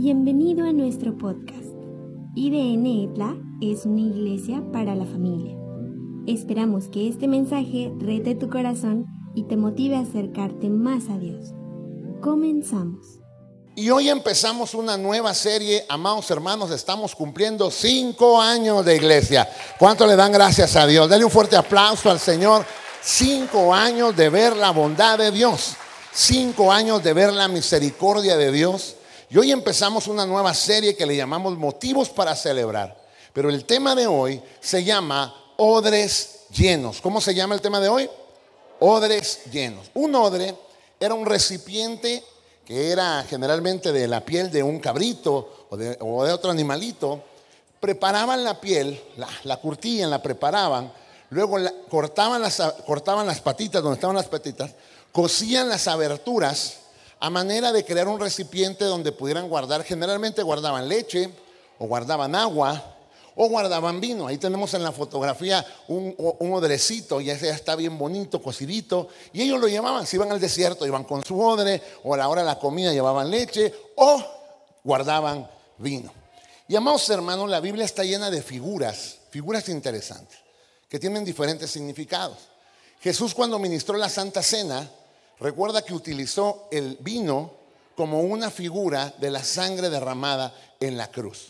Bienvenido a nuestro podcast. IDN ETLA es una iglesia para la familia. Esperamos que este mensaje rete tu corazón y te motive a acercarte más a Dios. Comenzamos. Y hoy empezamos una nueva serie, amados hermanos, estamos cumpliendo cinco años de iglesia. ¿Cuánto le dan gracias a Dios? Dale un fuerte aplauso al Señor. Cinco años de ver la bondad de Dios. Cinco años de ver la misericordia de Dios. Y hoy empezamos una nueva serie que le llamamos Motivos para celebrar. Pero el tema de hoy se llama Odres llenos. ¿Cómo se llama el tema de hoy? Odres llenos. Un odre era un recipiente que era generalmente de la piel de un cabrito o de, otro animalito. Preparaban la piel, la, curtían, la preparaban, luego cortaban, las, cortaban las patitas, donde estaban las patitas, cosían las aberturas a manera de crear un recipiente donde pudieran guardar, generalmente guardaban leche o guardaban agua o guardaban vino. Ahí tenemos en la fotografía un, odrecito, y ese ya está bien bonito, cocidito. Y ellos lo llevaban, si iban al desierto, iban con su odre, o a la hora de la comida llevaban leche, o guardaban vino. Y amados hermanos, la Biblia está llena de figuras, figuras interesantes, que tienen diferentes significados. Jesús cuando ministró la Santa Cena, recuerda que utilizó el vino como una figura de la sangre derramada en la cruz.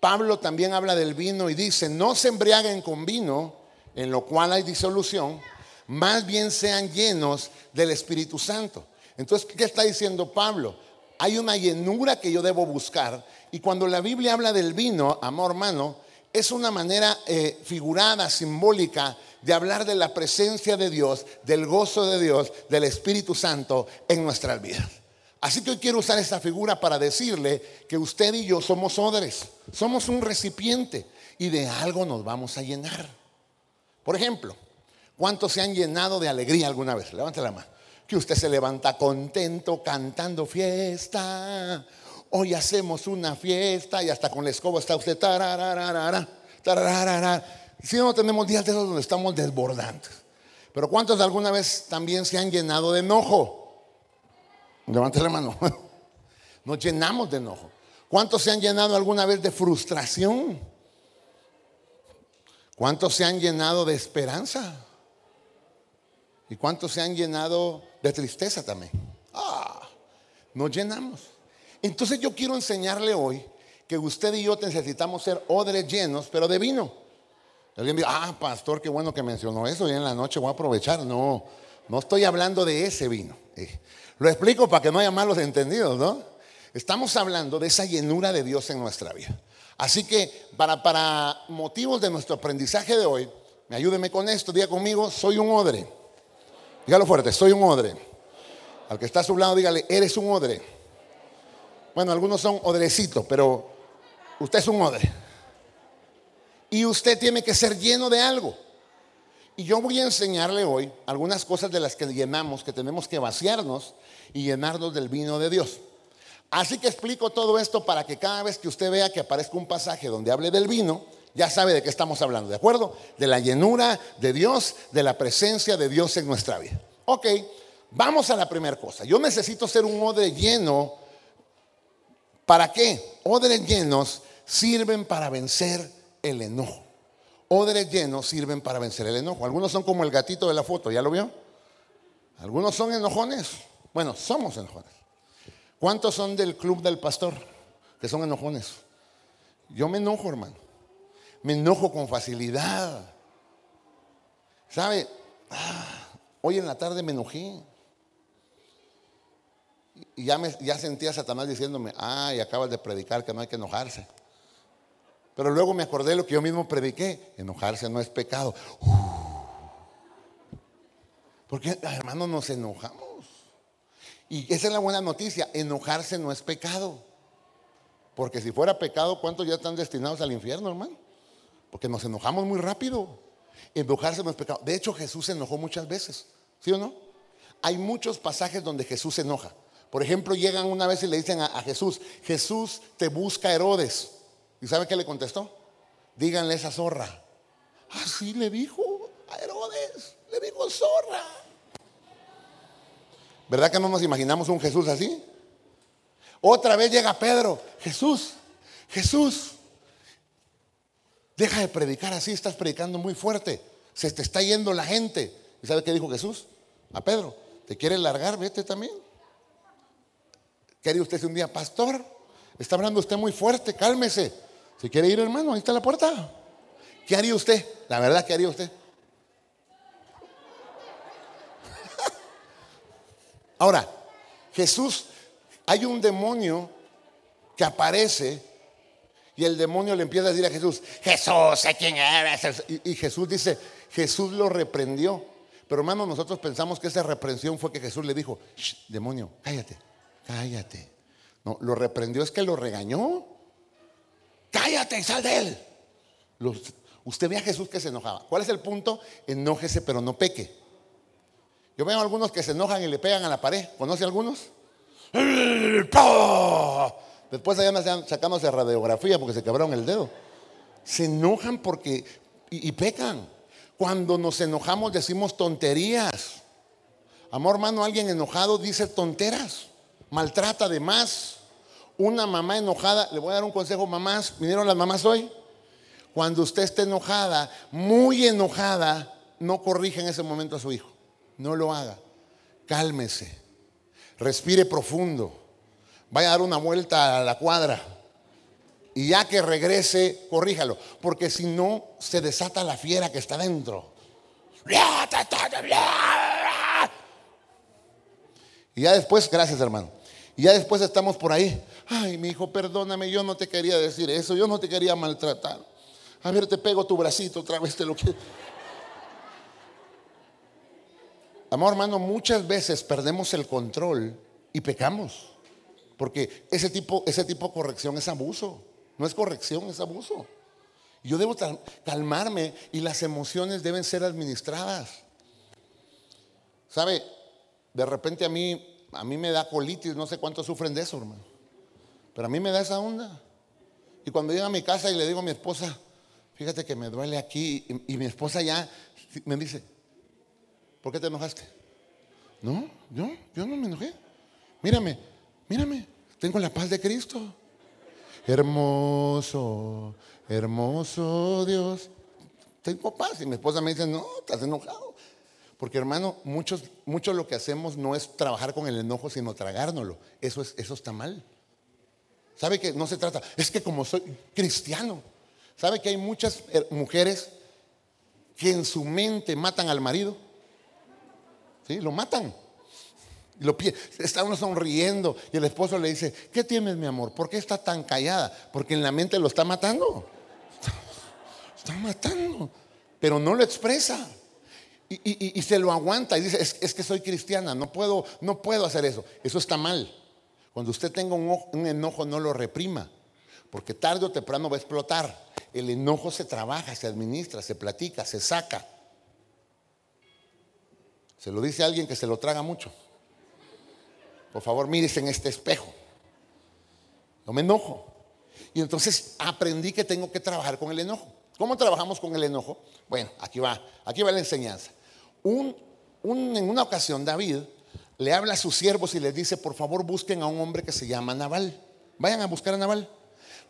Pablo también habla del vino y dice, no se embriaguen con vino, en lo cual hay disolución, más bien sean llenos del Espíritu Santo. Entonces, ¿qué está diciendo Pablo? Hay una llenura que yo debo buscar. Y cuando la Biblia habla del vino, amor hermano, es una manera eh, figurada, simbólica, de hablar de la presencia de Dios, del gozo de Dios, del Espíritu Santo en nuestras vidas. Así que hoy quiero usar esta figura para decirle que usted y yo somos odres, somos un recipiente y de algo nos vamos a llenar. Por ejemplo, ¿cuántos se han llenado de alegría alguna vez? Levante la mano. Que usted se levanta contento cantando fiesta. Hoy hacemos una fiesta y hasta con la escoba está usted. Si no tenemos días de esos donde estamos desbordantes. Pero ¿cuántos alguna vez también se han llenado de enojo? Levante la mano. Nos llenamos de enojo. ¿Cuántos se han llenado alguna vez de frustración? ¿Cuántos se han llenado de esperanza? ¿Y cuántos se han llenado de tristeza también? Ah, nos llenamos. Entonces yo quiero enseñarle hoy que usted y yo necesitamos ser odres llenos, pero de vino. Alguien dice, ah, pastor, qué bueno que mencionó eso, y en la noche voy a aprovechar. No, no estoy hablando de ese vino. Eh, lo explico para que no haya malos entendidos, ¿no? Estamos hablando de esa llenura de Dios en nuestra vida. Así que para, para motivos de nuestro aprendizaje de hoy, me ayúdeme con esto, diga conmigo, soy un odre. Dígalo fuerte, soy un odre. Al que está a su lado, dígale, eres un odre. Bueno, algunos son odrecitos, pero usted es un odre. Y usted tiene que ser lleno de algo. Y yo voy a enseñarle hoy algunas cosas de las que llenamos, que tenemos que vaciarnos y llenarnos del vino de Dios. Así que explico todo esto para que cada vez que usted vea que aparezca un pasaje donde hable del vino, ya sabe de qué estamos hablando, ¿de acuerdo? De la llenura de Dios, de la presencia de Dios en nuestra vida. Ok, vamos a la primera cosa. Yo necesito ser un odre lleno. ¿Para qué? Odres llenos sirven para vencer el enojo odres llenos sirven para vencer el enojo. Algunos son como el gatito de la foto, ¿ya lo vio? Algunos son enojones. Bueno, somos enojones. ¿Cuántos son del club del pastor que son enojones? Yo me enojo, hermano. Me enojo con facilidad. ¿Sabe? Ah, hoy en la tarde me enojé. Y ya, me, ya sentía a Satanás diciéndome, ay, acabas de predicar que no hay que enojarse. Pero luego me acordé lo que yo mismo prediqué. Enojarse no es pecado. Porque, hermanos, nos enojamos. Y esa es la buena noticia. Enojarse no es pecado. Porque si fuera pecado, ¿cuántos ya están destinados al infierno, hermano? Porque nos enojamos muy rápido. Enojarse no es pecado. De hecho, Jesús se enojó muchas veces. ¿Sí o no? Hay muchos pasajes donde Jesús se enoja. Por ejemplo, llegan una vez y le dicen a, Jesús, Jesús te busca Herodes. ¿Y sabe qué le contestó? Díganle esa zorra. Así le dijo a Herodes, le dijo zorra. ¿Verdad que no nos imaginamos un Jesús así? Otra vez llega Pedro, Jesús, Jesús, deja de predicar así, estás predicando muy fuerte, se te está yendo la gente. ¿Y sabe qué dijo Jesús? A Pedro, ¿te quieres largar? Vete también. ¿Qué haría usted si un día, pastor? Está hablando usted muy fuerte, cálmese. Si quiere ir, hermano, ahí está la puerta. ¿Qué haría usted? La verdad, ¿qué haría usted? Ahora, Jesús, hay un demonio que aparece y el demonio le empieza a decir a Jesús, Jesús, sé quién eres. Y, Jesús dice, Jesús lo reprendió. Pero hermano, nosotros pensamos que esa reprensión fue que Jesús le dijo, demonio, cállate, cállate. No, lo reprendió es que lo regañó. Cállate, sal de él. usted ve a Jesús que se enojaba. ¿Cuál es el punto? Enójese, pero no peque. Yo veo a algunos que se enojan y le pegan a la pared. ¿Conoce algunos? Después allá sacándose radiografía porque se quebraron el dedo. Se enojan porque y, y pecan. Cuando nos enojamos decimos tonterías. Amor hermano, alguien enojado dice tonteras, maltrata de más. Una mamá enojada, le voy a dar un consejo, mamás, ¿vinieron las mamás hoy? Cuando usted esté enojada, muy enojada, no corrija en ese momento a su hijo. No lo haga. Cálmese. Respire profundo. Vaya a dar una vuelta a la cuadra. Y ya que regrese, corríjalo. Porque si no, se desata la fiera que está dentro. Y ya después, gracias hermano. Y ya después estamos por ahí. Ay, mi hijo, perdóname, yo no te quería decir eso, yo no te quería maltratar. A ver, te pego tu bracito otra vez, te lo quiero. Amor, hermano, muchas veces perdemos el control y pecamos. Porque ese tipo, ese tipo de corrección es abuso. No es corrección, es abuso. Yo debo calmarme y las emociones deben ser administradas. ¿Sabe? De repente a mí, a mí me da colitis, no sé cuántos sufren de eso, hermano. Pero a mí me da esa onda. Y cuando llego a mi casa y le digo a mi esposa, fíjate que me duele aquí, y mi esposa ya me dice, ¿Por qué te enojaste? No, yo, yo no me enojé. Mírame, mírame, tengo la paz de Cristo. Hermoso, hermoso Dios. Tengo paz. Y mi esposa me dice, no, estás enojado. Porque hermano, muchos, mucho lo que hacemos no es trabajar con el enojo, sino tragárnoslo. Eso, es, eso está mal. ¿Sabe que no se trata? Es que como soy cristiano, ¿sabe que hay muchas eh, mujeres que en su mente matan al marido? ¿Sí? Lo matan. Lo, está uno sonriendo y el esposo le dice, ¿qué tienes mi amor? ¿Por qué está tan callada? Porque en la mente lo está matando. Está, matando, pero no lo expresa. Y, se lo aguanta y dice, es, que soy cristiana, no puedo, no puedo hacer eso. Eso está mal. Cuando usted tenga un, enojo, no lo reprima, porque tarde o temprano va a explotar. El enojo se trabaja, se administra, se platica, se saca. Se lo dice alguien que se lo traga mucho. Por favor, mírese en este espejo. No me enojo. Y entonces aprendí que tengo que trabajar con el enojo. ¿Cómo trabajamos con el enojo? Bueno, aquí va, aquí va la enseñanza. en una ocasión David le habla a sus siervos y les dice, por favor busquen a un hombre que se llama Naval. Vayan a buscar a Naval.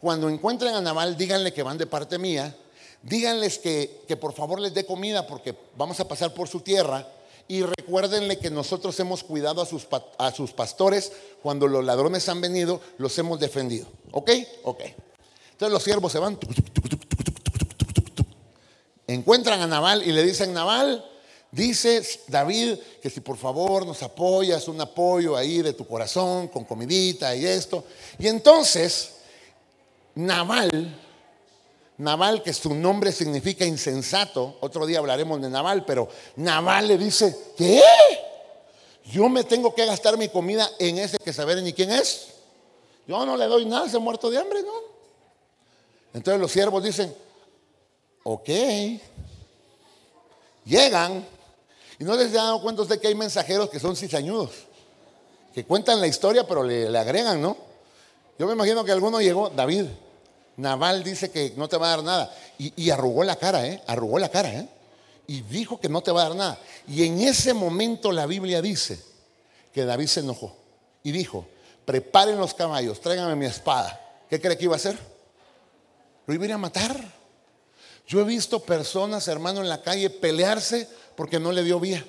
Cuando encuentren a Naval, díganle que van de parte mía. Díganles que, por favor les dé comida porque vamos a pasar por su tierra y recuérdenle que nosotros hemos cuidado a sus pastores cuando los ladrones han venido, los hemos defendido. ¿Ok? Ok. Entonces los siervos se van. Encuentran a Naval y le dicen, Naval, dice David que si por favor nos apoyas, un apoyo ahí de tu corazón, con comidita y esto. Y entonces, Naval Naval, que su nombre significa insensato, otro día hablaremos de Naval, pero Naval le dice, ¿qué? Yo me tengo que gastar mi comida en ese que saber ni quién es. Yo no le doy nada, se muerto de hambre, ¿no? Entonces los siervos dicen, ok, llegan, y no les he dado cuenta de que hay mensajeros que son cizañudos, que cuentan la historia, pero le, le agregan, ¿no? Yo me imagino que alguno llegó, David, Naval dice que no te va a dar nada. Y, arrugó la cara, ¿eh? Arrugó la cara, ¿eh? Y dijo que no te va a dar nada. Y en ese momento la Biblia dice que David se enojó y dijo, preparen los caballos, tráigame mi espada. ¿Qué cree que iba a hacer? Lo iba a ir a matar. Yo he visto personas, hermano, en la calle pelearse porque no le dio vía.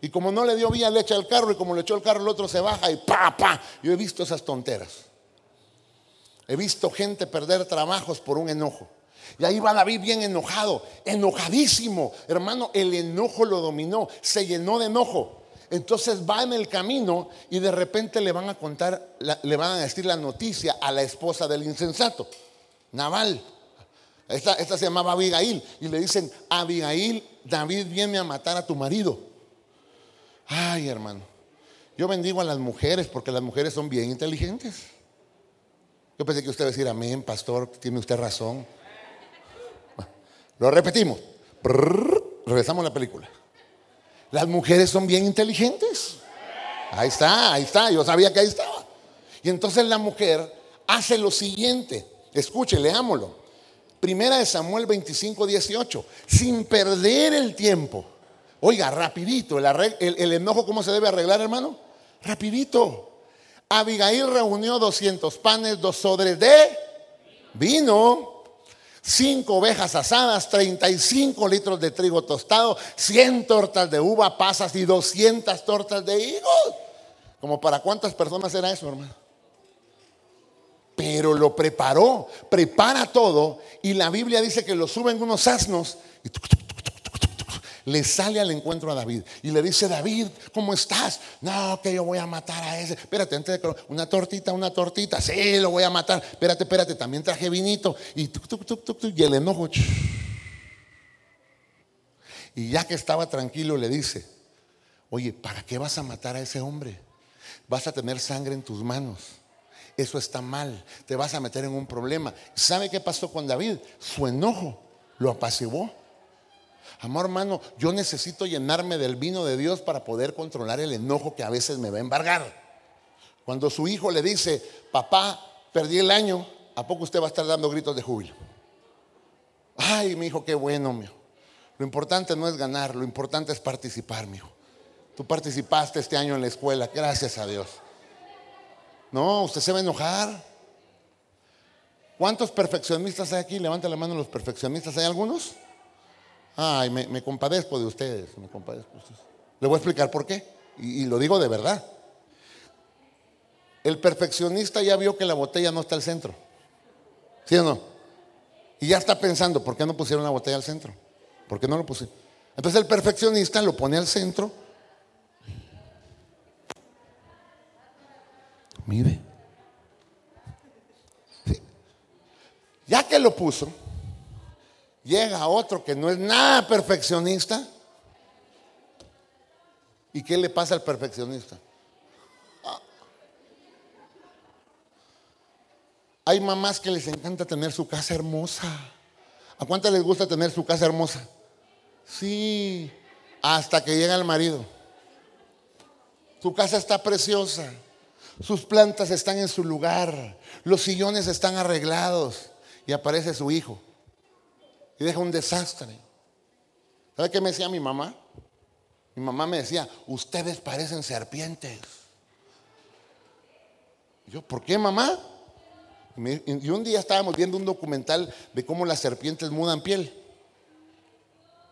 Y como no le dio vía, le echa el carro y como le echó el carro, el otro se baja y pa, pa. Yo he visto esas tonteras. He visto gente perder trabajos por un enojo. Y ahí va David bien enojado, enojadísimo. Hermano, el enojo lo dominó, se llenó de enojo. Entonces va en el camino y de repente le van a contar, le van a decir la noticia a la esposa del insensato, Naval. Esta, se llamaba Abigail. Y le dicen, Abigail, David viene a matar a tu marido. Ay, hermano. Yo bendigo a las mujeres porque las mujeres son bien inteligentes. Yo pensé que usted iba a decir, amén, pastor, tiene usted razón. Lo repetimos. regresamos a la película. Las mujeres son bien inteligentes. Ahí está, ahí está. Yo sabía que ahí estaba. Y entonces la mujer hace lo siguiente. Escuche, leámoslo. Primera de Samuel 25, 18. Sin perder el tiempo. Oiga, rapidito. El, enojo, ¿cómo se debe arreglar, hermano? Rapidito. Abigail reunió 200 panes, dos odres de vino, cinco ovejas asadas, 35 litros de trigo tostado, 100 tortas de uva, pasas y 200 tortas de higos. ¿Como para cuántas personas era eso, hermano? Pero lo preparó, prepara todo y la Biblia dice que lo suben unos asnos y le sale al encuentro a David y le dice, David, ¿cómo estás? No, que yo voy a matar a ese. Espérate, antes de una tortita, una tortita. Sí, lo voy a matar. Espérate, espérate, también traje vinito. Y, y el enojo. Y ya que estaba tranquilo, le dice, oye, ¿para qué vas a matar a ese hombre? Vas a tener sangre en tus manos. Eso está mal. Te vas a meter en un problema. ¿Sabe qué pasó con David? Su enojo lo apaciguó. Amor hermano, yo necesito llenarme del vino de Dios para poder controlar el enojo que a veces me va a embargar. Cuando su hijo le dice, papá, perdí el año, ¿a poco usted va a estar dando gritos de júbilo? Ay, mi hijo, qué bueno, mío. Lo importante no es ganar, lo importante es participar, mi hijo. Tú participaste este año en la escuela, gracias a Dios. No, usted se va a enojar. ¿Cuántos perfeccionistas hay aquí? Levanta la mano los perfeccionistas. ¿Hay algunos? Ay, me, compadezco de ustedes, me compadezco Le voy a explicar por qué. Y, y lo digo de verdad. El perfeccionista ya vio que la botella no está al centro. ¿Sí o no? Y ya está pensando, ¿por qué no pusieron la botella al centro? ¿Por qué no lo pusieron? Entonces el perfeccionista lo pone al centro. Mire. Ya que lo puso, llega otro que no es nada perfeccionista. ¿Y qué le pasa al perfeccionista? Ah. Hay mamás que les encanta tener su casa hermosa. ¿A cuántas les gusta tener su casa hermosa? Sí, hasta que llega el marido. Su casa está preciosa. Sus plantas están en su lugar. Los sillones están arreglados. Y aparece su hijo y deja un desastre. ¿Sabe qué me decía mi mamá? Mi mamá me decía, ustedes parecen serpientes. yo, ¿por qué mamá? Y un día estábamos viendo un documental de cómo las serpientes mudan piel.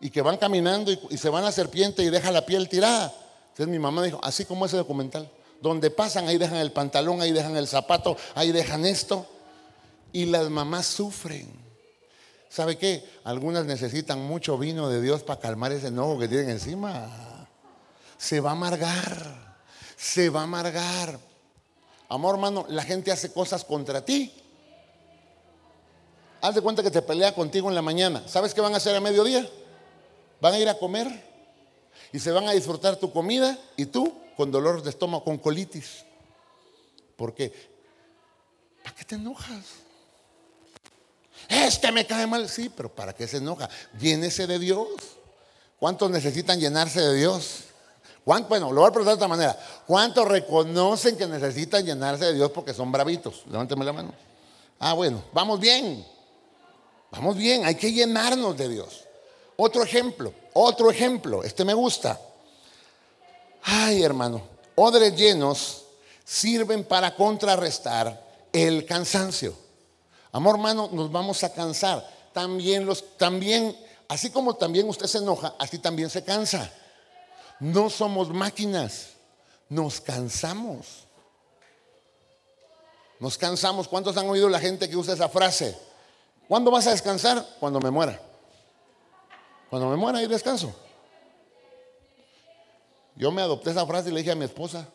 Y que van caminando y, se van la serpiente y deja la piel tirada. Entonces mi mamá dijo, así como ese documental. Donde pasan, ahí dejan el pantalón, ahí dejan el zapato, ahí dejan esto. Y las mamás sufren. ¿Sabe qué? Algunas necesitan mucho vino de Dios para calmar ese enojo que tienen encima. Se va a amargar, se va a amargar. Amor, hermano, la gente hace cosas contra ti. Haz de cuenta que te pelea contigo en la mañana. ¿Sabes qué van a hacer a mediodía? Van a ir a comer y se van a disfrutar tu comida y tú con dolor de estómago, con colitis. ¿Por qué? ¿Para qué te enojas? Este me cae mal, sí, pero ¿para qué se enoja? Llénese de Dios. ¿Cuántos necesitan llenarse de Dios? Bueno, lo voy a preguntar de esta manera. ¿Cuántos reconocen que necesitan llenarse de Dios porque son bravitos? Levánteme la mano. Ah, bueno, vamos bien. Vamos bien, hay que llenarnos de Dios. Otro ejemplo, otro ejemplo, este me gusta. Ay, hermano, odres llenos sirven para contrarrestar el cansancio. Amor hermano, nos vamos a cansar. También los también así como también usted se enoja, así también se cansa. No somos máquinas. Nos cansamos. Nos cansamos. ¿Cuántos han oído la gente que usa esa frase? ¿Cuándo vas a descansar? Cuando me muera. Cuando me muera, ahí descanso. Yo me adopté esa frase y le dije a mi esposa,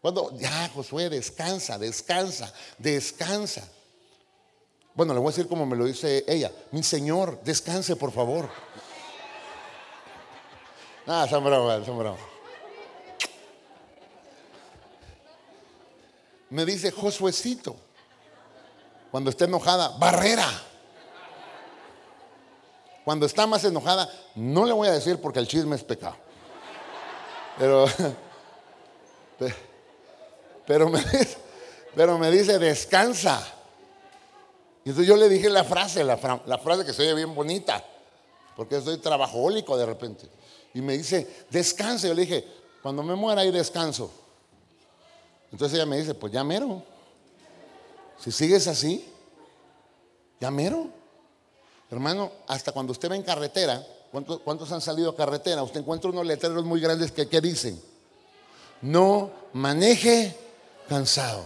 cuando, ya, Josué, descansa, descansa, descansa. Bueno, le voy a decir como me lo dice ella, mi Señor, descanse, por favor. Ah, son bromas, son bromas. Me dice Josuecito, cuando esté enojada, barrera. Cuando está más enojada, no le voy a decir porque el chisme es pecado. Pero, pero, me, dice, pero me dice, descansa. Y entonces yo le dije la frase, la, frase que se oye bien bonita, porque soy trabajólico de repente. Y me dice, descanse. Yo le dije, cuando me muera ahí descanso. Entonces ella me dice, pues ya mero. Si sigues así, ya mero. Hermano, hasta cuando usted va en carretera, ¿cuántos, han salido a carretera? Usted encuentra unos letreros muy grandes que, que dicen, no maneje cansado.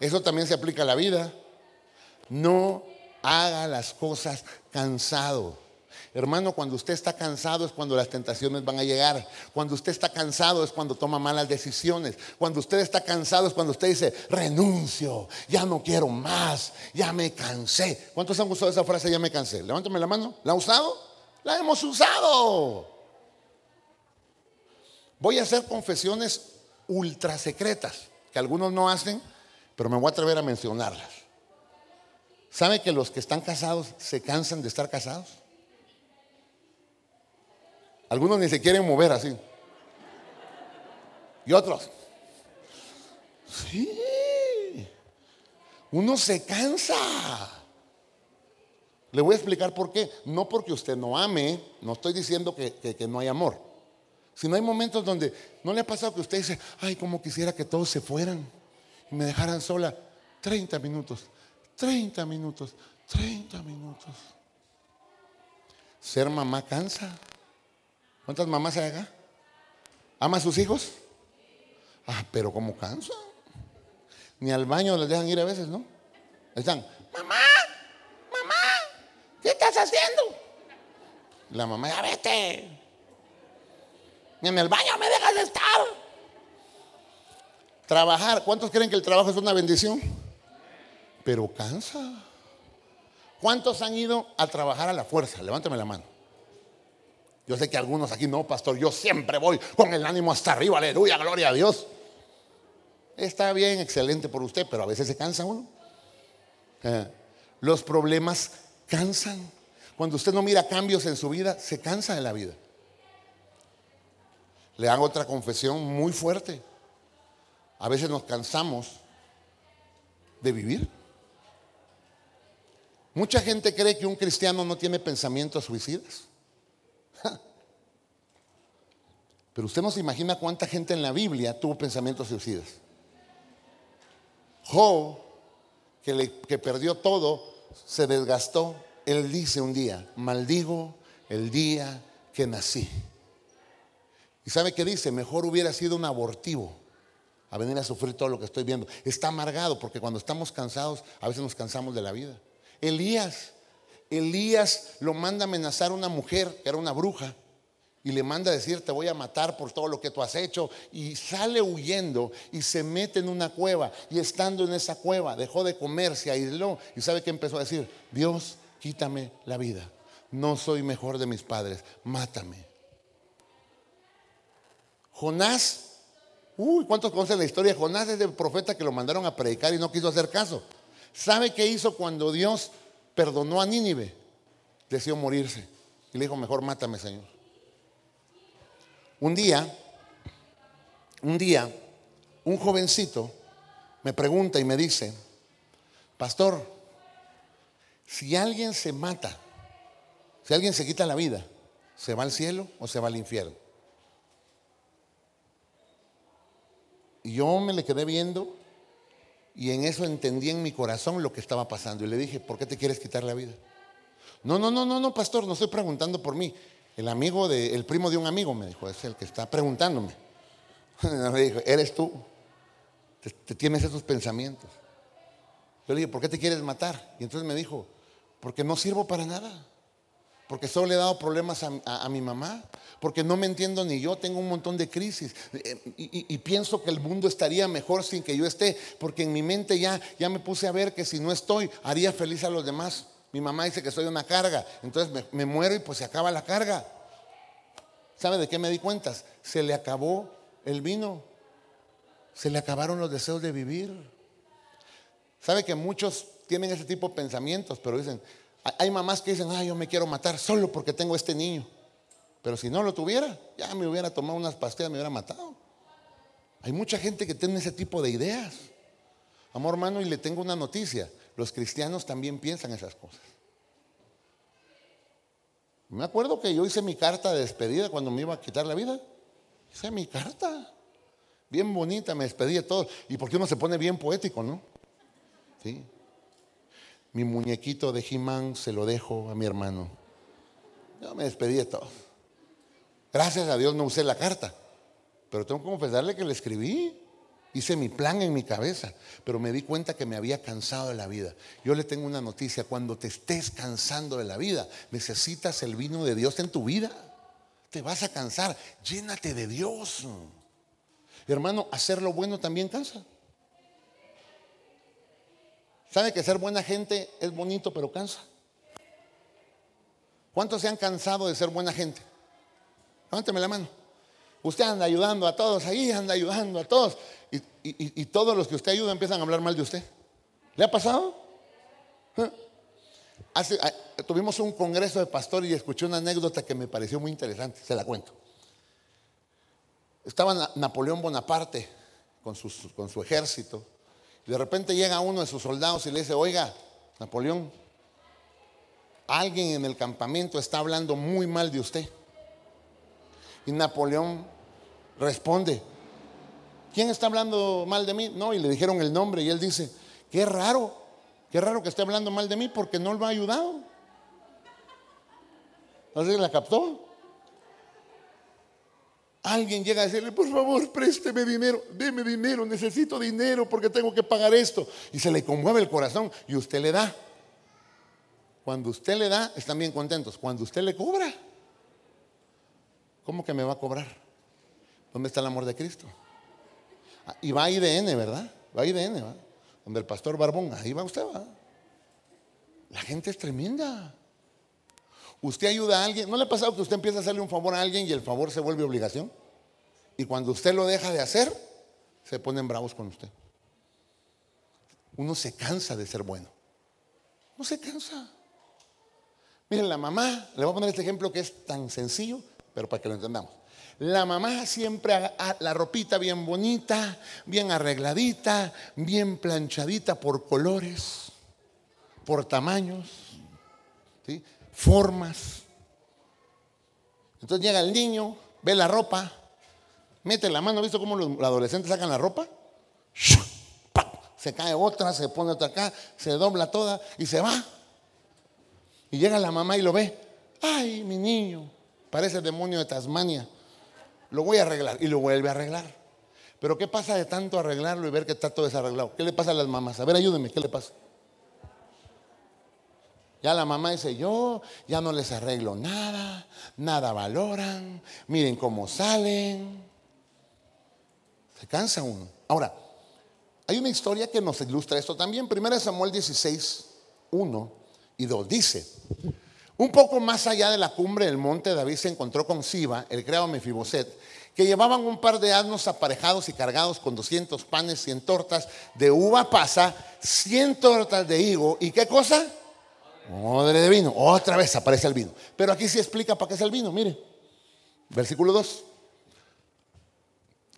Eso también se aplica a la vida. No haga las cosas cansado. Hermano, cuando usted está cansado es cuando las tentaciones van a llegar. Cuando usted está cansado es cuando toma malas decisiones. Cuando usted está cansado es cuando usted dice, renuncio, ya no quiero más, ya me cansé. ¿Cuántos han usado esa frase, ya me cansé? Levántame la mano. ¿La ha usado? La hemos usado. Voy a hacer confesiones ultra secretas, que algunos no hacen, pero me voy a atrever a mencionarlas. ¿Sabe que los que están casados se cansan de estar casados? Algunos ni se quieren mover así. Y otros. Sí. Uno se cansa. Le voy a explicar por qué. No porque usted no ame, no estoy diciendo que, que, no hay amor. Sino hay momentos donde no le ha pasado que usted dice, ay, como quisiera que todos se fueran y me dejaran sola 30 minutos, 30 minutos, 30 minutos. Ser mamá cansa. ¿Cuántas mamás hay acá? ¿Ama a sus hijos? Ah, pero como cansa. Ni al baño les dejan ir a veces, ¿no? Están, mamá, mamá, ¿qué haciendo? La mamá, ya vete. En el baño me dejas de estar. Trabajar, ¿cuántos creen que el trabajo es una bendición? Pero cansa. ¿Cuántos han ido a trabajar a la fuerza? Levántame la mano. Yo sé que algunos aquí no, pastor, yo siempre voy con el ánimo hasta arriba, aleluya, gloria a Dios. Está bien, excelente por usted, pero a veces se cansa uno. Eh, los problemas cansan. Cuando usted no mira cambios en su vida, se cansa de la vida. Le hago otra confesión muy fuerte. A veces nos cansamos de vivir. Mucha gente cree que un cristiano no tiene pensamientos suicidas. Pero usted no se imagina cuánta gente en la Biblia tuvo pensamientos suicidas. Job, que, perdió todo, se desgastó. Él dice un día, maldigo el día que nací. ¿Y sabe qué dice? Mejor hubiera sido un abortivo a venir a sufrir todo lo que estoy viendo. Está amargado porque cuando estamos cansados, a veces nos cansamos de la vida. Elías, Elías lo manda a amenazar a una mujer que era una bruja y le manda a decir, te voy a matar por todo lo que tú has hecho. Y sale huyendo y se mete en una cueva. Y estando en esa cueva, dejó de comer, se aisló. ¿Y sabe qué empezó a decir? Dios, quítame la vida. No soy mejor de mis padres, mátame. Jonás, uy, ¿cuántos conocen la historia? Jonás es el profeta que lo mandaron a predicar y no quiso hacer caso. ¿Sabe qué hizo cuando Dios perdonó a Nínive? Deseó morirse. Y le dijo, mejor mátame, Señor. Un día, un día, un jovencito me pregunta y me dice, pastor, si alguien se mata, si alguien se quita la vida, ¿se va al cielo o se va al infierno? yo me le quedé viendo y en eso entendí en mi corazón lo que estaba pasando. Y le dije, ¿por qué te quieres quitar la vida? No, no, no, no, no, pastor, no estoy preguntando por mí. El amigo de, el primo de un amigo me dijo, es el que está preguntándome. Me dijo, eres tú. Te, tienes esos pensamientos. Yo le dije, ¿por qué te quieres matar? Y entonces me dijo, porque no sirvo para nada. Porque solo le he dado problemas a, mi mamá. Porque no me entiendo ni yo. Tengo un montón de crisis. Eh, y, pienso que el mundo estaría mejor sin que yo esté. Porque en mi mente ya, ya me puse a ver que si no estoy, haría feliz a los demás. Mi mamá dice que soy una carga. Entonces me, me muero y pues se acaba la carga. ¿Sabe de qué me di cuenta? Se le acabó el vino. Se le acabaron los deseos de vivir. ¿Sabe que muchos tienen ese tipo de pensamientos, pero dicen, hay mamás que dicen, ah, yo me quiero matar solo porque tengo este niño. Pero si no lo tuviera, ya me hubiera tomado unas pastillas, me hubiera matado. Hay mucha gente que tiene ese tipo de ideas. Amor hermano, y le tengo una noticia. Los cristianos también piensan esas cosas. Me acuerdo que yo hice mi carta de despedida cuando me iba a quitar la vida. Hice mi carta. Bien bonita, me despedí de todo. ¿Y por qué uno se pone bien poético, no? Sí. Mi muñequito de Jimán se lo dejo a mi hermano. Yo me despedí de todo. Gracias a Dios no usé la carta. Pero tengo que confesarle que le escribí. Hice mi plan en mi cabeza, pero me di cuenta que me había cansado de la vida. Yo le tengo una noticia, cuando te estés cansando de la vida, necesitas el vino de Dios en tu vida. Te vas a cansar, llénate de Dios. Hermano, hacer lo bueno también cansa. ¿Sabe que ser buena gente es bonito pero cansa? ¿Cuántos se han cansado de ser buena gente? Levánteme la mano. Usted anda ayudando a todos, ahí anda ayudando a todos. Y, todos los que usted ayuda empiezan a hablar mal de usted. ¿Le ha pasado? ¿Eh? Hace, ah, tuvimos un congreso de pastores y escuché una anécdota que me pareció muy interesante. Se la cuento. Estaba Napoleón Bonaparte con, con su ejército de repente llega uno de sus soldados y le dice, oiga, Napoleón, alguien en el campamento está hablando muy mal de usted. Y Napoleón responde, ¿quién está hablando mal de mí? No, y le dijeron el nombre y él dice, qué raro, qué raro que esté hablando mal de mí porque no lo ha ayudado. Así la captó. Alguien llega a decirle, por favor, présteme dinero, deme dinero, necesito dinero porque tengo que pagar esto. Y se le conmueve el corazón y usted le da. Cuando usted le da, están bien contentos. Cuando usted le cobra, ¿cómo que me va a cobrar? ¿Dónde está el amor de Cristo? Ah, y va a IDN, ¿verdad? Va a IDN, ¿va? Donde el pastor Barbón, ahí va usted, ¿va? La gente es tremenda. Usted ayuda a alguien. ¿No le ha pasado que usted empieza a hacerle un favor a alguien y el favor se vuelve obligación? Y cuando usted lo deja de hacer, se ponen bravos con usted. Uno se cansa de ser bueno. No se cansa. Miren, la mamá, le voy a poner este ejemplo que es tan sencillo, pero para que lo entendamos. La mamá siempre la ropita bien bonita, bien arregladita, bien planchadita por colores, por tamaños. ¿sí? Formas. Entonces llega el niño, ve la ropa, mete la mano, ¿visto cómo los adolescentes sacan la ropa? Se cae otra, se pone otra acá, se dobla toda y se va. Y llega la mamá y lo ve. Ay, mi niño, parece el demonio de Tasmania. Lo voy a arreglar y lo vuelve a arreglar. Pero ¿qué pasa de tanto arreglarlo y ver que está todo desarreglado? ¿Qué le pasa a las mamás? A ver, ayúdenme, ¿qué le pasa? Ya la mamá dice, yo ya no les arreglo nada, nada valoran, miren cómo salen. Se cansa uno. Ahora, hay una historia que nos ilustra esto también. Primera Samuel 16, 1 y 2 dice, un poco más allá de la cumbre del monte, David se encontró con Siba, el creado Mefiboset, que llevaban un par de asnos aparejados y cargados con 200 panes, 100 tortas de uva pasa, 100 tortas de higo, ¿y qué cosa? Odre de vino. Otra vez aparece el vino. Pero aquí sí explica para qué es el vino. Mire, versículo 2.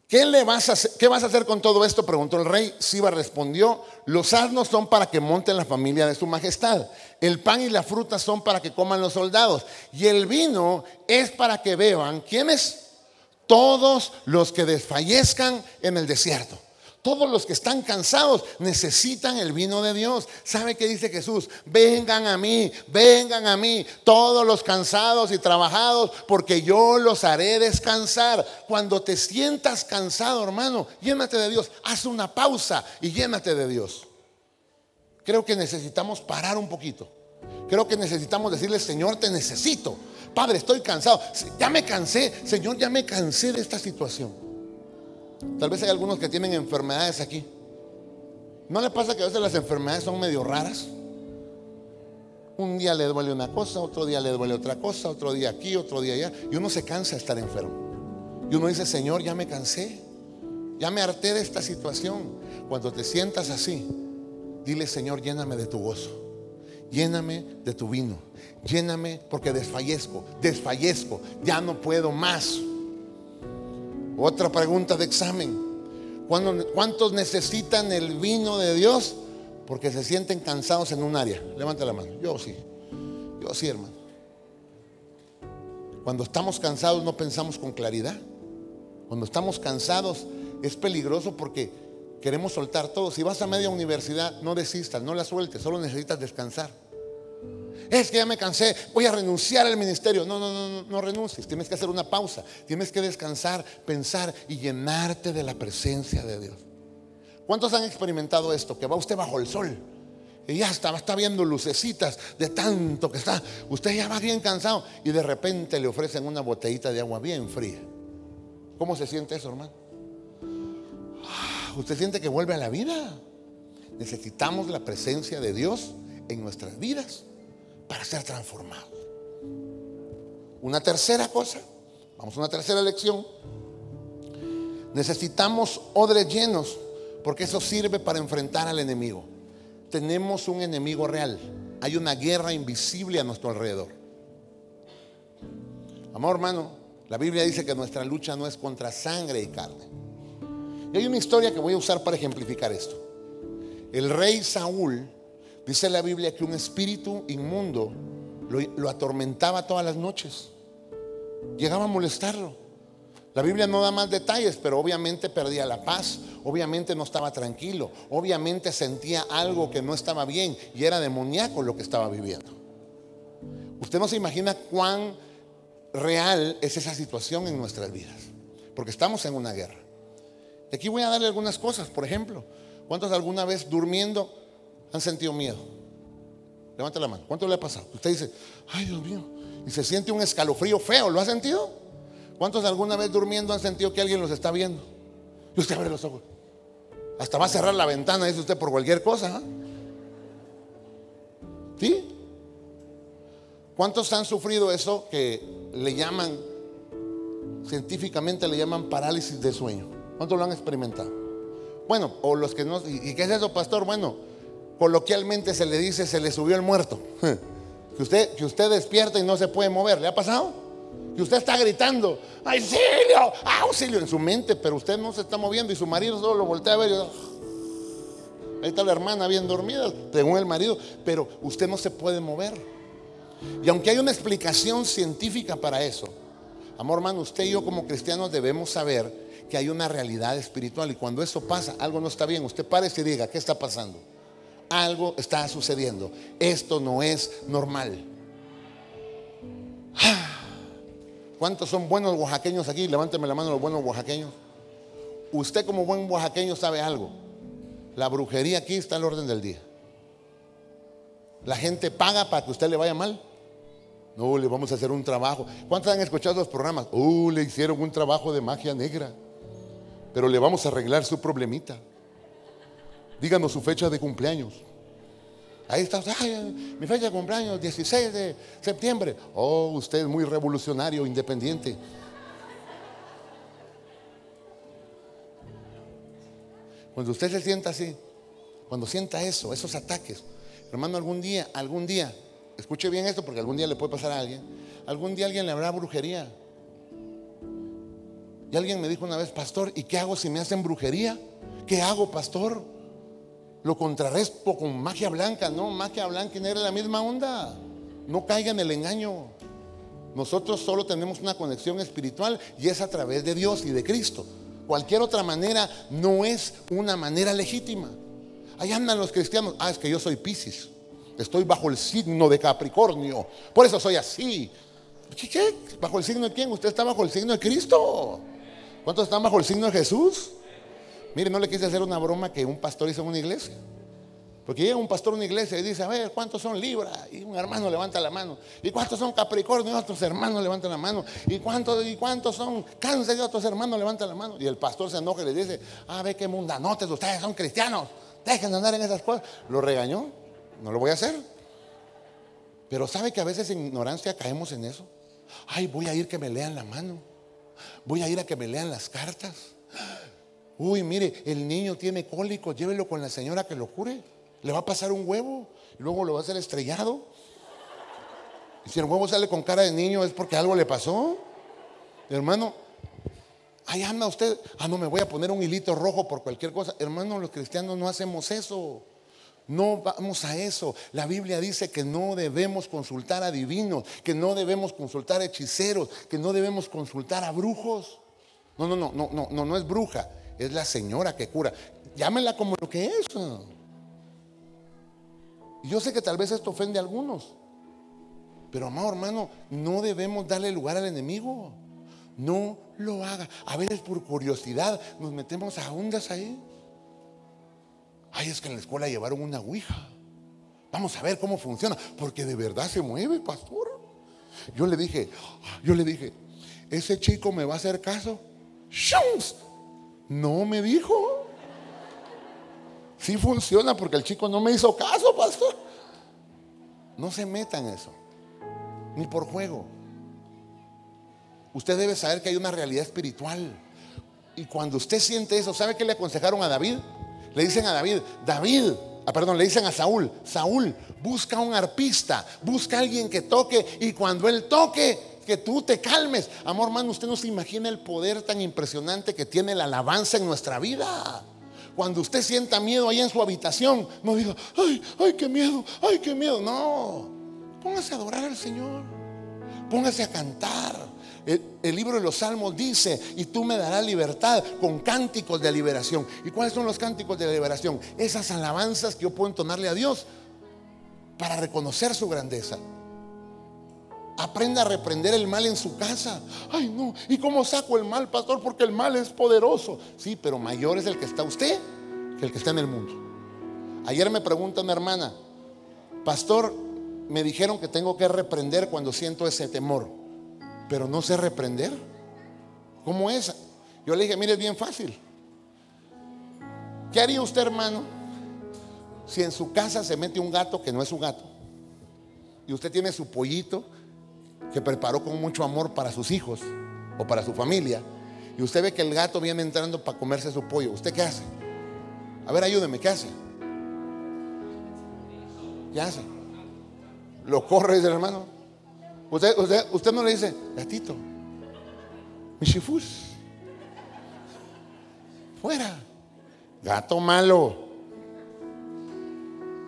¿Qué, le vas a hacer, ¿Qué vas a hacer con todo esto? Preguntó el rey. Siba respondió, los asnos son para que monten la familia de su majestad. El pan y la fruta son para que coman los soldados. Y el vino es para que beban. ¿Quiénes? todos los que desfallezcan en el desierto. Todos los que están cansados necesitan el vino de Dios. ¿Sabe qué dice Jesús? Vengan a mí, vengan a mí, todos los cansados y trabajados, porque yo los haré descansar. Cuando te sientas cansado, hermano, llénate de Dios. Haz una pausa y llénate de Dios. Creo que necesitamos parar un poquito. Creo que necesitamos decirle, Señor, te necesito. Padre, estoy cansado. Ya me cansé. Señor, ya me cansé de esta situación. Tal vez hay algunos que tienen enfermedades aquí. ¿No le pasa que a veces las enfermedades son medio raras? Un día le duele una cosa, otro día le duele otra cosa, otro día aquí, otro día allá. Y uno se cansa de estar enfermo. Y uno dice, Señor, ya me cansé. Ya me harté de esta situación. Cuando te sientas así, dile, Señor, lléname de tu gozo. Lléname de tu vino. Lléname porque desfallezco, desfallezco. Ya no puedo más. Otra pregunta de examen. ¿Cuántos necesitan el vino de Dios? Porque se sienten cansados en un área. Levanta la mano. Yo sí. Yo sí, hermano. Cuando estamos cansados no pensamos con claridad. Cuando estamos cansados es peligroso porque queremos soltar todo. Si vas a media universidad, no desistas, no la sueltes, solo necesitas descansar. Es que ya me cansé, voy a renunciar al ministerio. No, no, no, no, no renuncies. Tienes que hacer una pausa. Tienes que descansar, pensar y llenarte de la presencia de Dios. ¿Cuántos han experimentado esto? Que va usted bajo el sol y ya está, está viendo lucecitas de tanto que está. Usted ya va bien cansado y de repente le ofrecen una botellita de agua bien fría. ¿Cómo se siente eso, hermano? Ah, ¿Usted siente que vuelve a la vida? Necesitamos la presencia de Dios en nuestras vidas para ser transformados. Una tercera cosa, vamos a una tercera lección. Necesitamos odres llenos porque eso sirve para enfrentar al enemigo. Tenemos un enemigo real. Hay una guerra invisible a nuestro alrededor. Amor hermano, la Biblia dice que nuestra lucha no es contra sangre y carne. Y hay una historia que voy a usar para ejemplificar esto. El rey Saúl Dice la Biblia que un espíritu inmundo lo, atormentaba todas las noches. Llegaba a molestarlo. La Biblia no da más detalles, pero obviamente perdía la paz, obviamente no estaba tranquilo, obviamente sentía algo que no estaba bien y era demoníaco lo que estaba viviendo. Usted no se imagina cuán real es esa situación en nuestras vidas, porque estamos en una guerra. Y aquí voy a darle algunas cosas, por ejemplo, ¿cuántos alguna vez durmiendo han sentido miedo? Levante la mano. ¿Cuánto le ha pasado? Usted dice, ay Dios mío, y se siente un escalofrío feo. ¿Lo ha sentido? ¿Cuántos alguna vez durmiendo han sentido que alguien los está viendo? Y usted abre los ojos. Hasta va a cerrar la ventana, dice usted, por cualquier cosa. ¿ah? ¿Sí? ¿Cuántos han sufrido eso que le llaman, científicamente le llaman parálisis de sueño? ¿Cuántos lo han experimentado? Bueno, o los que no... ¿Y qué es eso, pastor? Bueno, coloquialmente se le dice, se le subió el muerto. Que usted, que usted despierta y no se puede mover. ¿Le ha pasado? Que usted está gritando, auxilio, auxilio en su mente, pero usted no se está moviendo y su marido solo lo voltea a ver. Y, ahí está la hermana bien dormida, según el marido, pero usted no se puede mover. Y aunque hay una explicación científica para eso, amor hermano, usted y yo como cristianos debemos saber que hay una realidad espiritual y cuando eso pasa, algo no está bien. Usted parece y diga, ¿qué está pasando? Algo está sucediendo. Esto no es normal. ¿Cuántos son buenos oaxaqueños aquí? Levánteme la mano los buenos oaxaqueños. Usted como buen oaxaqueño sabe algo. La brujería aquí está al orden del día. La gente paga para que usted le vaya mal. No, le vamos a hacer un trabajo. ¿Cuántos han escuchado los programas? Uh, le hicieron un trabajo de magia negra. Pero le vamos a arreglar su problemita. Díganos su fecha de cumpleaños. Ahí está, mi fecha de cumpleaños, 16 de septiembre. Oh, usted es muy revolucionario, independiente. Cuando usted se sienta así, cuando sienta eso, esos ataques, hermano, algún día, algún día, escuche bien esto porque algún día le puede pasar a alguien, algún día alguien le habrá brujería. Y alguien me dijo una vez, pastor, ¿y qué hago si me hacen brujería? ¿Qué hago, pastor? Lo contrarresto con magia blanca, no, magia blanca y negra la misma onda. No caiga en el engaño. Nosotros solo tenemos una conexión espiritual y es a través de Dios y de Cristo. Cualquier otra manera no es una manera legítima. Ahí andan los cristianos. Ah, es que yo soy Piscis. Estoy bajo el signo de Capricornio. Por eso soy así. ¿Qué, bajo el signo de quién? Usted está bajo el signo de Cristo. ¿Cuántos están bajo el signo de Jesús? Mire, no le quise hacer una broma que un pastor hizo en una iglesia. Porque llega un pastor a una iglesia y dice, a ver, ¿cuántos son Libra? Y un hermano levanta la mano. ¿Y cuántos son Capricornio? Y otros hermanos levantan la mano. ¿Y cuántos, y cuántos son Cáncer? Y otros hermanos levantan la mano. Y el pastor se enoja y le dice, ah, ve qué mundanotes, ustedes son cristianos. Dejen de andar en esas cosas. Lo regañó. No lo voy a hacer. Pero ¿sabe que a veces en ignorancia caemos en eso? Ay, voy a ir que me lean la mano. Voy a ir a que me lean las cartas. Uy, mire, el niño tiene cólico, llévelo con la señora que lo cure. Le va a pasar un huevo y luego lo va a hacer estrellado. Y si el huevo sale con cara de niño es porque algo le pasó. Hermano, ahí anda usted. Ah, no, me voy a poner un hilito rojo por cualquier cosa. Hermano, los cristianos no hacemos eso. No vamos a eso. La Biblia dice que no debemos consultar a divinos, que no debemos consultar a hechiceros, que no debemos consultar a brujos. No, no, no, no, no, no, no es bruja, es la señora que cura. Llámela como lo que es. Yo sé que tal vez esto ofende a algunos, pero amado hermano, no debemos darle lugar al enemigo. No lo haga. A veces por curiosidad nos metemos a ondas ahí. Ay, es que en la escuela llevaron una ouija. Vamos a ver cómo funciona, porque de verdad se mueve, pastor. Yo le dije, yo le dije, ese chico me va a hacer caso. ¡Shums! No me dijo. Sí funciona porque el chico no me hizo caso, pastor. No se meta en eso, ni por juego. Usted debe saber que hay una realidad espiritual. Y cuando usted siente eso, ¿sabe qué le aconsejaron a David? Le dicen a David, David, ah, perdón, le dicen a Saúl, Saúl, busca un arpista, busca alguien que toque y cuando él toque, que tú te calmes. Amor, hermano, usted no se imagina el poder tan impresionante que tiene la alabanza en nuestra vida. Cuando usted sienta miedo ahí en su habitación, no diga, ay, ay, qué miedo, ay, qué miedo. No, póngase a adorar al Señor, póngase a cantar. El, el, libro de los Salmos dice, y tú me darás libertad con cánticos de liberación. ¿Y cuáles son los cánticos de liberación? Esas alabanzas que yo puedo entonarle a Dios para reconocer su grandeza. Aprenda a reprender el mal en su casa. Ay, no. ¿Y cómo saco el mal, pastor? Porque el mal es poderoso. Sí, pero mayor es el que está usted que el que está en el mundo. Ayer me pregunta una hermana, pastor, me dijeron que tengo que reprender cuando siento ese temor, pero no sé reprender. ¿Cómo es? Yo le dije, mire, es bien fácil. ¿Qué haría usted, hermano, si en su casa se mete un gato que no es su gato? Y usted tiene su pollito que preparó con mucho amor para sus hijos o para su familia, y usted ve que el gato viene entrando para comerse su pollo, ¿usted qué hace? A ver, ayúdeme, ¿qué hace? ¿Qué hace? Lo corre, dice el hermano. Usted, usted, usted no le dice, gatito, michifus, fuera, gato malo.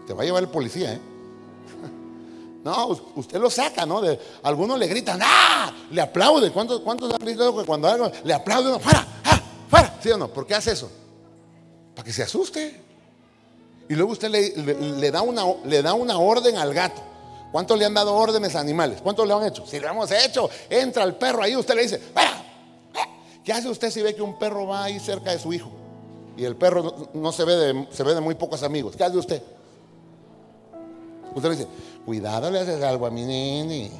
Te va a llevar el policía, ¿eh? No, usted lo saca, ¿no? De, algunos le gritan, ¡ah! Le aplauden. ¿Cuántos, cuántos han gritado que cuando algo le aplauden? ¡Fuera! ¡Ah! ¡Fuera! ¿Sí o no? ¿Por qué hace eso? Para que se asuste. Y luego usted le, le, da una, le da una orden al gato. ¿Cuántos le han dado órdenes a animales? ¿Cuántos le han hecho? Si lo hemos hecho, entra el perro ahí, usted le dice, ¡Fuera! ¿Qué hace usted si ve que un perro va ahí cerca de su hijo? Y el perro no, no se, ve de, se ve de muy pocos amigos. ¿Qué hace usted? Usted le dice, cuidado, le haces algo a mi nene.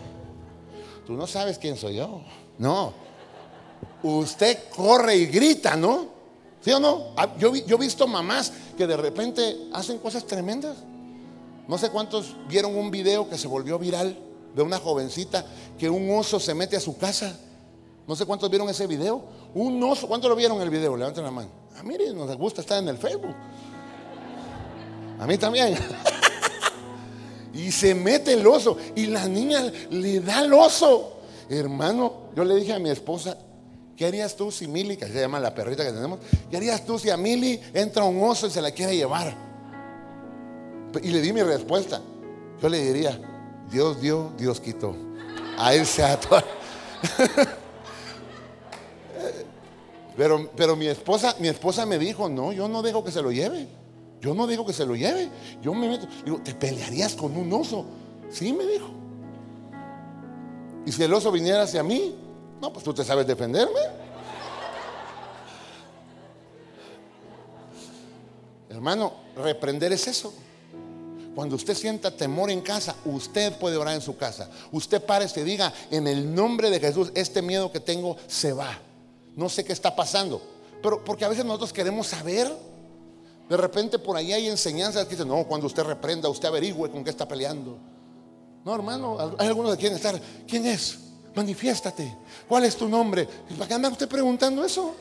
Tú no sabes quién soy yo. No. Usted corre y grita, ¿no? ¿Sí o no? Yo, yo he visto mamás que de repente hacen cosas tremendas. No sé cuántos vieron un video que se volvió viral de una jovencita que un oso se mete a su casa. No sé cuántos vieron ese video. Un oso, ¿cuántos lo vieron el video? Levanten la mano. A mí nos gusta estar en el Facebook. A mí también. Y se mete el oso. Y la niña le da el oso. Hermano, yo le dije a mi esposa, ¿qué harías tú si Mili, que se llama la perrita que tenemos, ¿qué harías tú si a Mili entra un oso y se la quiere llevar? Y le di mi respuesta. Yo le diría, Dios dio, Dios quitó. A él sea todo. Pero, pero mi esposa, mi esposa me dijo, no, yo no dejo que se lo lleve. Yo no digo que se lo lleve. Yo me meto. Digo, ¿te pelearías con un oso? Sí, me dijo. Y si el oso viniera hacia mí, no, pues tú te sabes defenderme. Hermano, reprender es eso. Cuando usted sienta temor en casa, usted puede orar en su casa. Usted párese y diga, en el nombre de Jesús, este miedo que tengo se va. No sé qué está pasando. Pero porque a veces nosotros queremos saber. De repente por ahí hay enseñanzas que dicen, no, cuando usted reprenda, usted averigüe con qué está peleando. No, hermano, hay algunos que quieren estar. ¿Quién es? Manifiéstate. ¿Cuál es tu nombre? ¿Y para qué anda usted preguntando eso?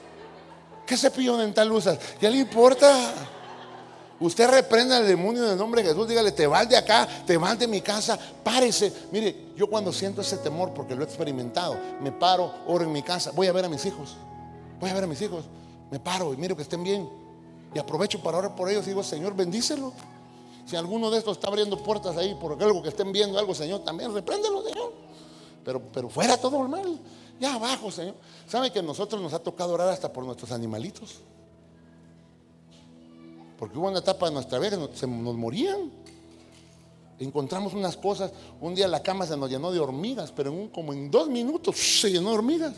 ¿Qué cepillo dental usas? ¿Qué le importa? Usted reprenda al demonio en el nombre de Jesús. Dígale, te vas de acá, te vas de mi casa, párese. Mire, yo cuando siento ese temor, porque lo he experimentado, me paro, oro en mi casa, voy a ver a mis hijos. Voy a ver a mis hijos. Me paro y miro que estén bien. Y aprovecho para orar por ellos y digo, Señor, bendícelo. Si alguno de estos está abriendo puertas ahí por algo que estén viendo, algo, Señor, también repréndelo, Señor. Pero, pero fuera todo el mal. Ya abajo, Señor. ¿Sabe que a nosotros nos ha tocado orar hasta por nuestros animalitos? Porque hubo una etapa de nuestra vida que se nos morían. Encontramos unas cosas. Un día la cama se nos llenó de hormigas, pero en como en dos minutos se llenó de hormigas.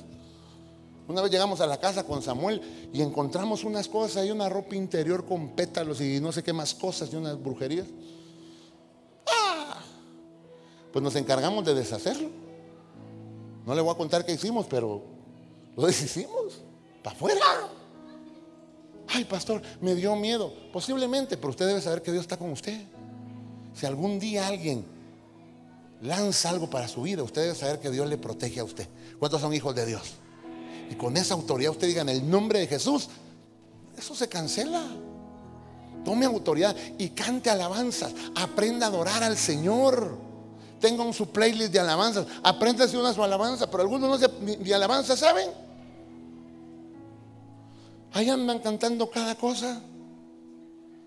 Una vez llegamos a la casa con Samuel y encontramos unas cosas, hay una ropa interior con pétalos y no sé qué más cosas y unas brujerías. ¡Ah! Pues nos encargamos de deshacerlo. No le voy a contar qué hicimos, pero lo deshicimos. Para afuera. Ay, pastor, me dio miedo. Posiblemente, pero usted debe saber que Dios está con usted. Si algún día alguien lanza algo para su vida, usted debe saber que Dios le protege a usted. ¿Cuántos son hijos de Dios? Y con esa autoridad usted diga en el nombre de Jesús, eso se cancela. Tome autoridad y cante alabanzas. Aprenda a adorar al Señor. Tenga un su playlist de alabanzas. Aprenda a hacer una su alabanza, pero algunos no de, de alabanza saben. Ahí andan cantando cada cosa.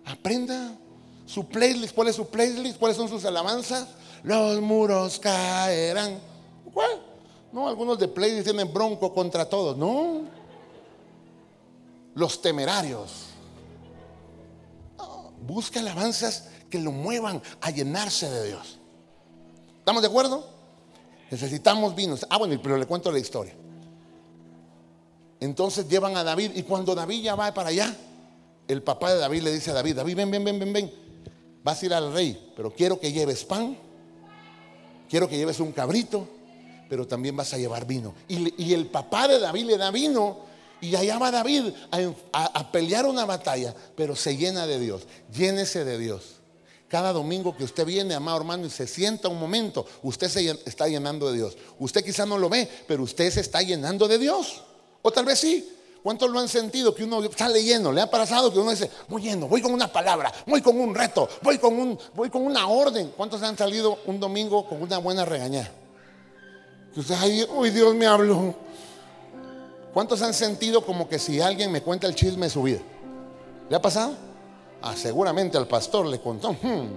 Aprenda su playlist. ¿Cuál es su playlist? ¿Cuáles son sus alabanzas? Los muros caerán. ¿Cuál? No, algunos de playlist tienen bronco contra todos. No. Los temerarios. busca alabanzas que lo muevan a llenarse de Dios. ¿Estamos de acuerdo? Necesitamos vinos. Ah, bueno, pero le cuento la historia. Entonces llevan a David y cuando David ya va para allá, el papá de David le dice a David, David, ven, ven, ven, ven, ven, vas a ir al rey, pero quiero que lleves pan, quiero que lleves un cabrito, pero también vas a llevar vino. Y, el papá de David le da vino y allá va David a, a pelear una batalla, pero se llena de Dios, llénese de Dios. Cada domingo que usted viene, amado hermano, y se sienta un momento, usted se está llenando de Dios. Usted quizá no lo ve, pero usted se está llenando de Dios. O tal vez sí. ¿Cuántos lo han sentido que uno está leyendo? ¿Le ha pasado que uno dice, voy yendo, voy con una palabra, voy con un reto, voy con, un, voy con una orden? ¿Cuántos han salido un domingo con una buena regañada? Usted, ay, uy, Dios me habló. ¿Cuántos han sentido como que si alguien me cuenta el chisme de su vida? ¿Le ha pasado? Ah, seguramente al pastor le contó. Hmm,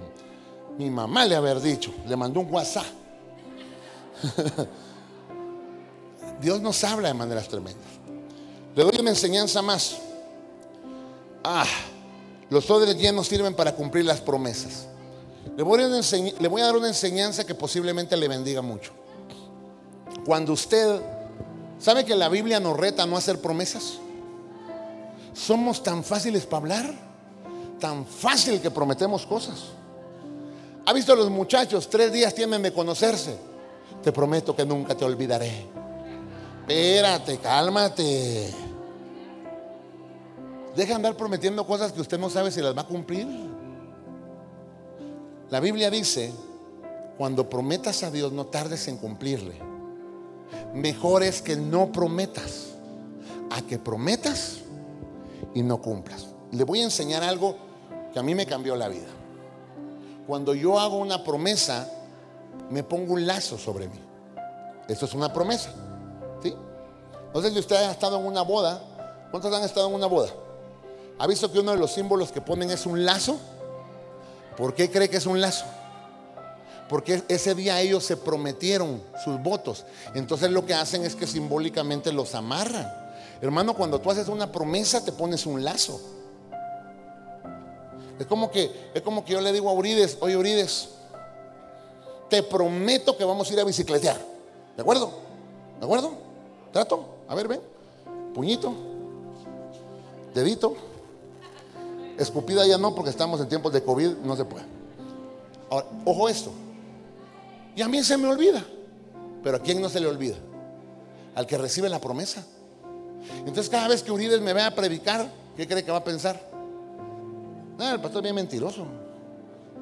mi mamá le haber dicho, le mandó un WhatsApp. Dios nos habla de maneras tremendas. Le doy una enseñanza más. Ah, los odres llenos sirven para cumplir las promesas. Le voy a dar una enseñanza que posiblemente le bendiga mucho. Cuando usted, ¿sabe que la Biblia nos reta no hacer promesas? Somos tan fáciles para hablar, tan fácil que prometemos cosas. ¿Ha visto a los muchachos? Tres días tienen de conocerse. Te prometo que nunca te olvidaré. Espérate, cálmate. Deja andar prometiendo cosas que usted no sabe si las va a cumplir. La Biblia dice, cuando prometas a Dios no tardes en cumplirle. Mejor es que no prometas a que prometas y no cumplas. Le voy a enseñar algo que a mí me cambió la vida. Cuando yo hago una promesa, me pongo un lazo sobre mí. Esto es una promesa. No sé si usted ha estado en una boda. ¿Cuántos han estado en una boda? ¿Ha visto que uno de los símbolos que ponen es un lazo? ¿Por qué cree que es un lazo? Porque ese día ellos se prometieron sus votos. Entonces lo que hacen es que simbólicamente los amarran. Hermano, cuando tú haces una promesa te pones un lazo. Es como que, es como que yo le digo a Urides, oye Urides, te prometo que vamos a ir a bicicletear. ¿De acuerdo? ¿De acuerdo? ¿Trato? A ver, ven. Puñito. Dedito. Escupida ya no, porque estamos en tiempos de COVID, no se puede. Ahora, ojo esto. Y a mí se me olvida. Pero ¿a quién no se le olvida? Al que recibe la promesa. Entonces cada vez que Urides me vea a predicar, ¿qué cree que va a pensar? No, el pastor es bien mentiroso.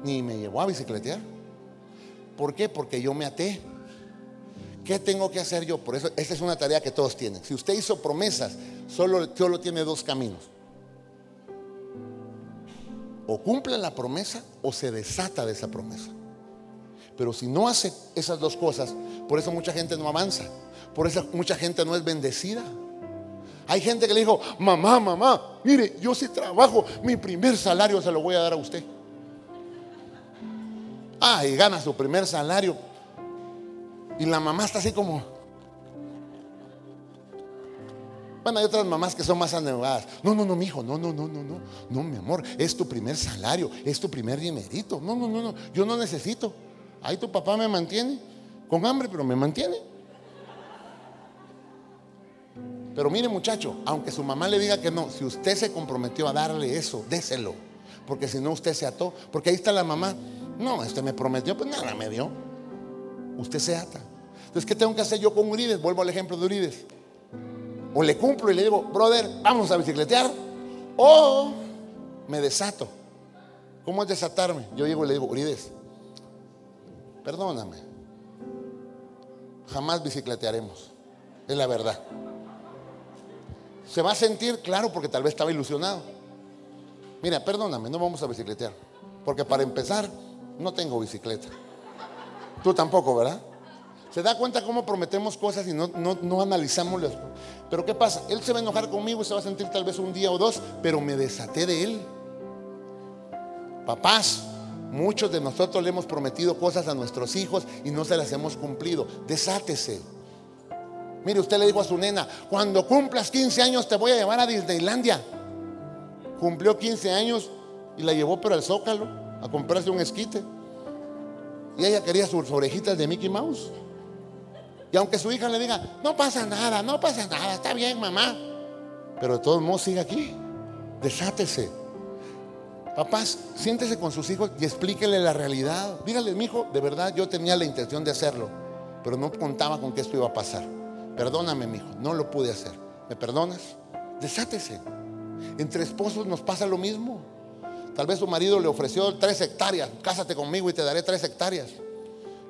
Ni me llevó a bicicletear. ¿Por qué? Porque yo me até. ¿Qué tengo que hacer yo? Por eso, esta es una tarea que todos tienen. Si usted hizo promesas, solo, solo tiene dos caminos. O cumple la promesa o se desata de esa promesa. Pero si no hace esas dos cosas, por eso mucha gente no avanza. Por eso mucha gente no es bendecida. Hay gente que le dijo, mamá, mamá, mire, yo si trabajo, mi primer salario se lo voy a dar a usted. Ah, y gana su primer salario. Y la mamá está así como... Bueno, hay otras mamás que son más anegadas. No, no, no, mi hijo, no, no, no, no, no. No, mi amor, es tu primer salario, es tu primer dinerito. No, no, no, no, yo no necesito. Ahí tu papá me mantiene con hambre, pero me mantiene. Pero mire muchacho, aunque su mamá le diga que no, si usted se comprometió a darle eso, déselo. Porque si no usted se ató. Porque ahí está la mamá. No, este me prometió, pues nada me dio. Usted se ata. Entonces, ¿qué tengo que hacer yo con Urides? Vuelvo al ejemplo de Urides. O le cumplo y le digo, brother, vamos a bicicletear. O me desato. ¿Cómo es desatarme? Yo llego y le digo, Urides, perdóname. Jamás bicicletearemos. Es la verdad. Se va a sentir, claro, porque tal vez estaba ilusionado. Mira, perdóname, no vamos a bicicletear. Porque para empezar, no tengo bicicleta. Tú tampoco, ¿verdad? Se da cuenta cómo prometemos cosas y no, no, analizamos las Pero ¿qué pasa? Él se va a enojar conmigo y se va a sentir tal vez un día o dos, pero me desaté de él. Papás, muchos de nosotros le hemos prometido cosas a nuestros hijos y no se las hemos cumplido. Desátese. Mire, usted le dijo a su nena, cuando cumplas 15 años te voy a llevar a Disneylandia. Cumplió 15 años y la llevó para el Zócalo a comprarse un esquite. Y ella quería sus orejitas de Mickey Mouse. Y aunque su hija le diga, no pasa nada, no pasa nada, está bien, mamá. Pero de todos modos sigue aquí. Desátese. Papás, siéntese con sus hijos y explíquele la realidad. Dígale, mi hijo, de verdad yo tenía la intención de hacerlo, pero no contaba con que esto iba a pasar. Perdóname, mi hijo, no lo pude hacer. ¿Me perdonas? Desátese. Entre esposos nos pasa lo mismo. Tal vez su marido le ofreció tres hectáreas. Cásate conmigo y te daré tres hectáreas.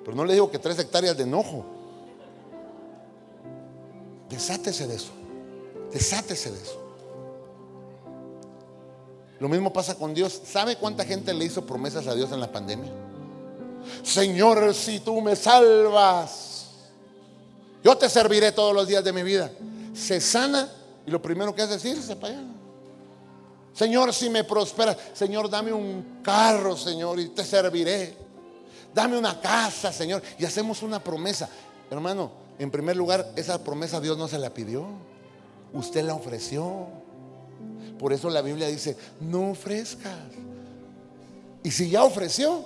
Pero no le digo que tres hectáreas de enojo. Desátese de eso. Desátese de eso. Lo mismo pasa con Dios. ¿Sabe cuánta gente le hizo promesas a Dios en la pandemia? Señor, si tú me salvas, yo te serviré todos los días de mi vida. Se sana y lo primero que hace es irse para allá. Señor, si me prospera, Señor, dame un carro, Señor, y te serviré. Dame una casa, Señor. Y hacemos una promesa. Hermano, en primer lugar, esa promesa Dios no se la pidió. Usted la ofreció. Por eso la Biblia dice, no ofrezcas. Y si ya ofreció,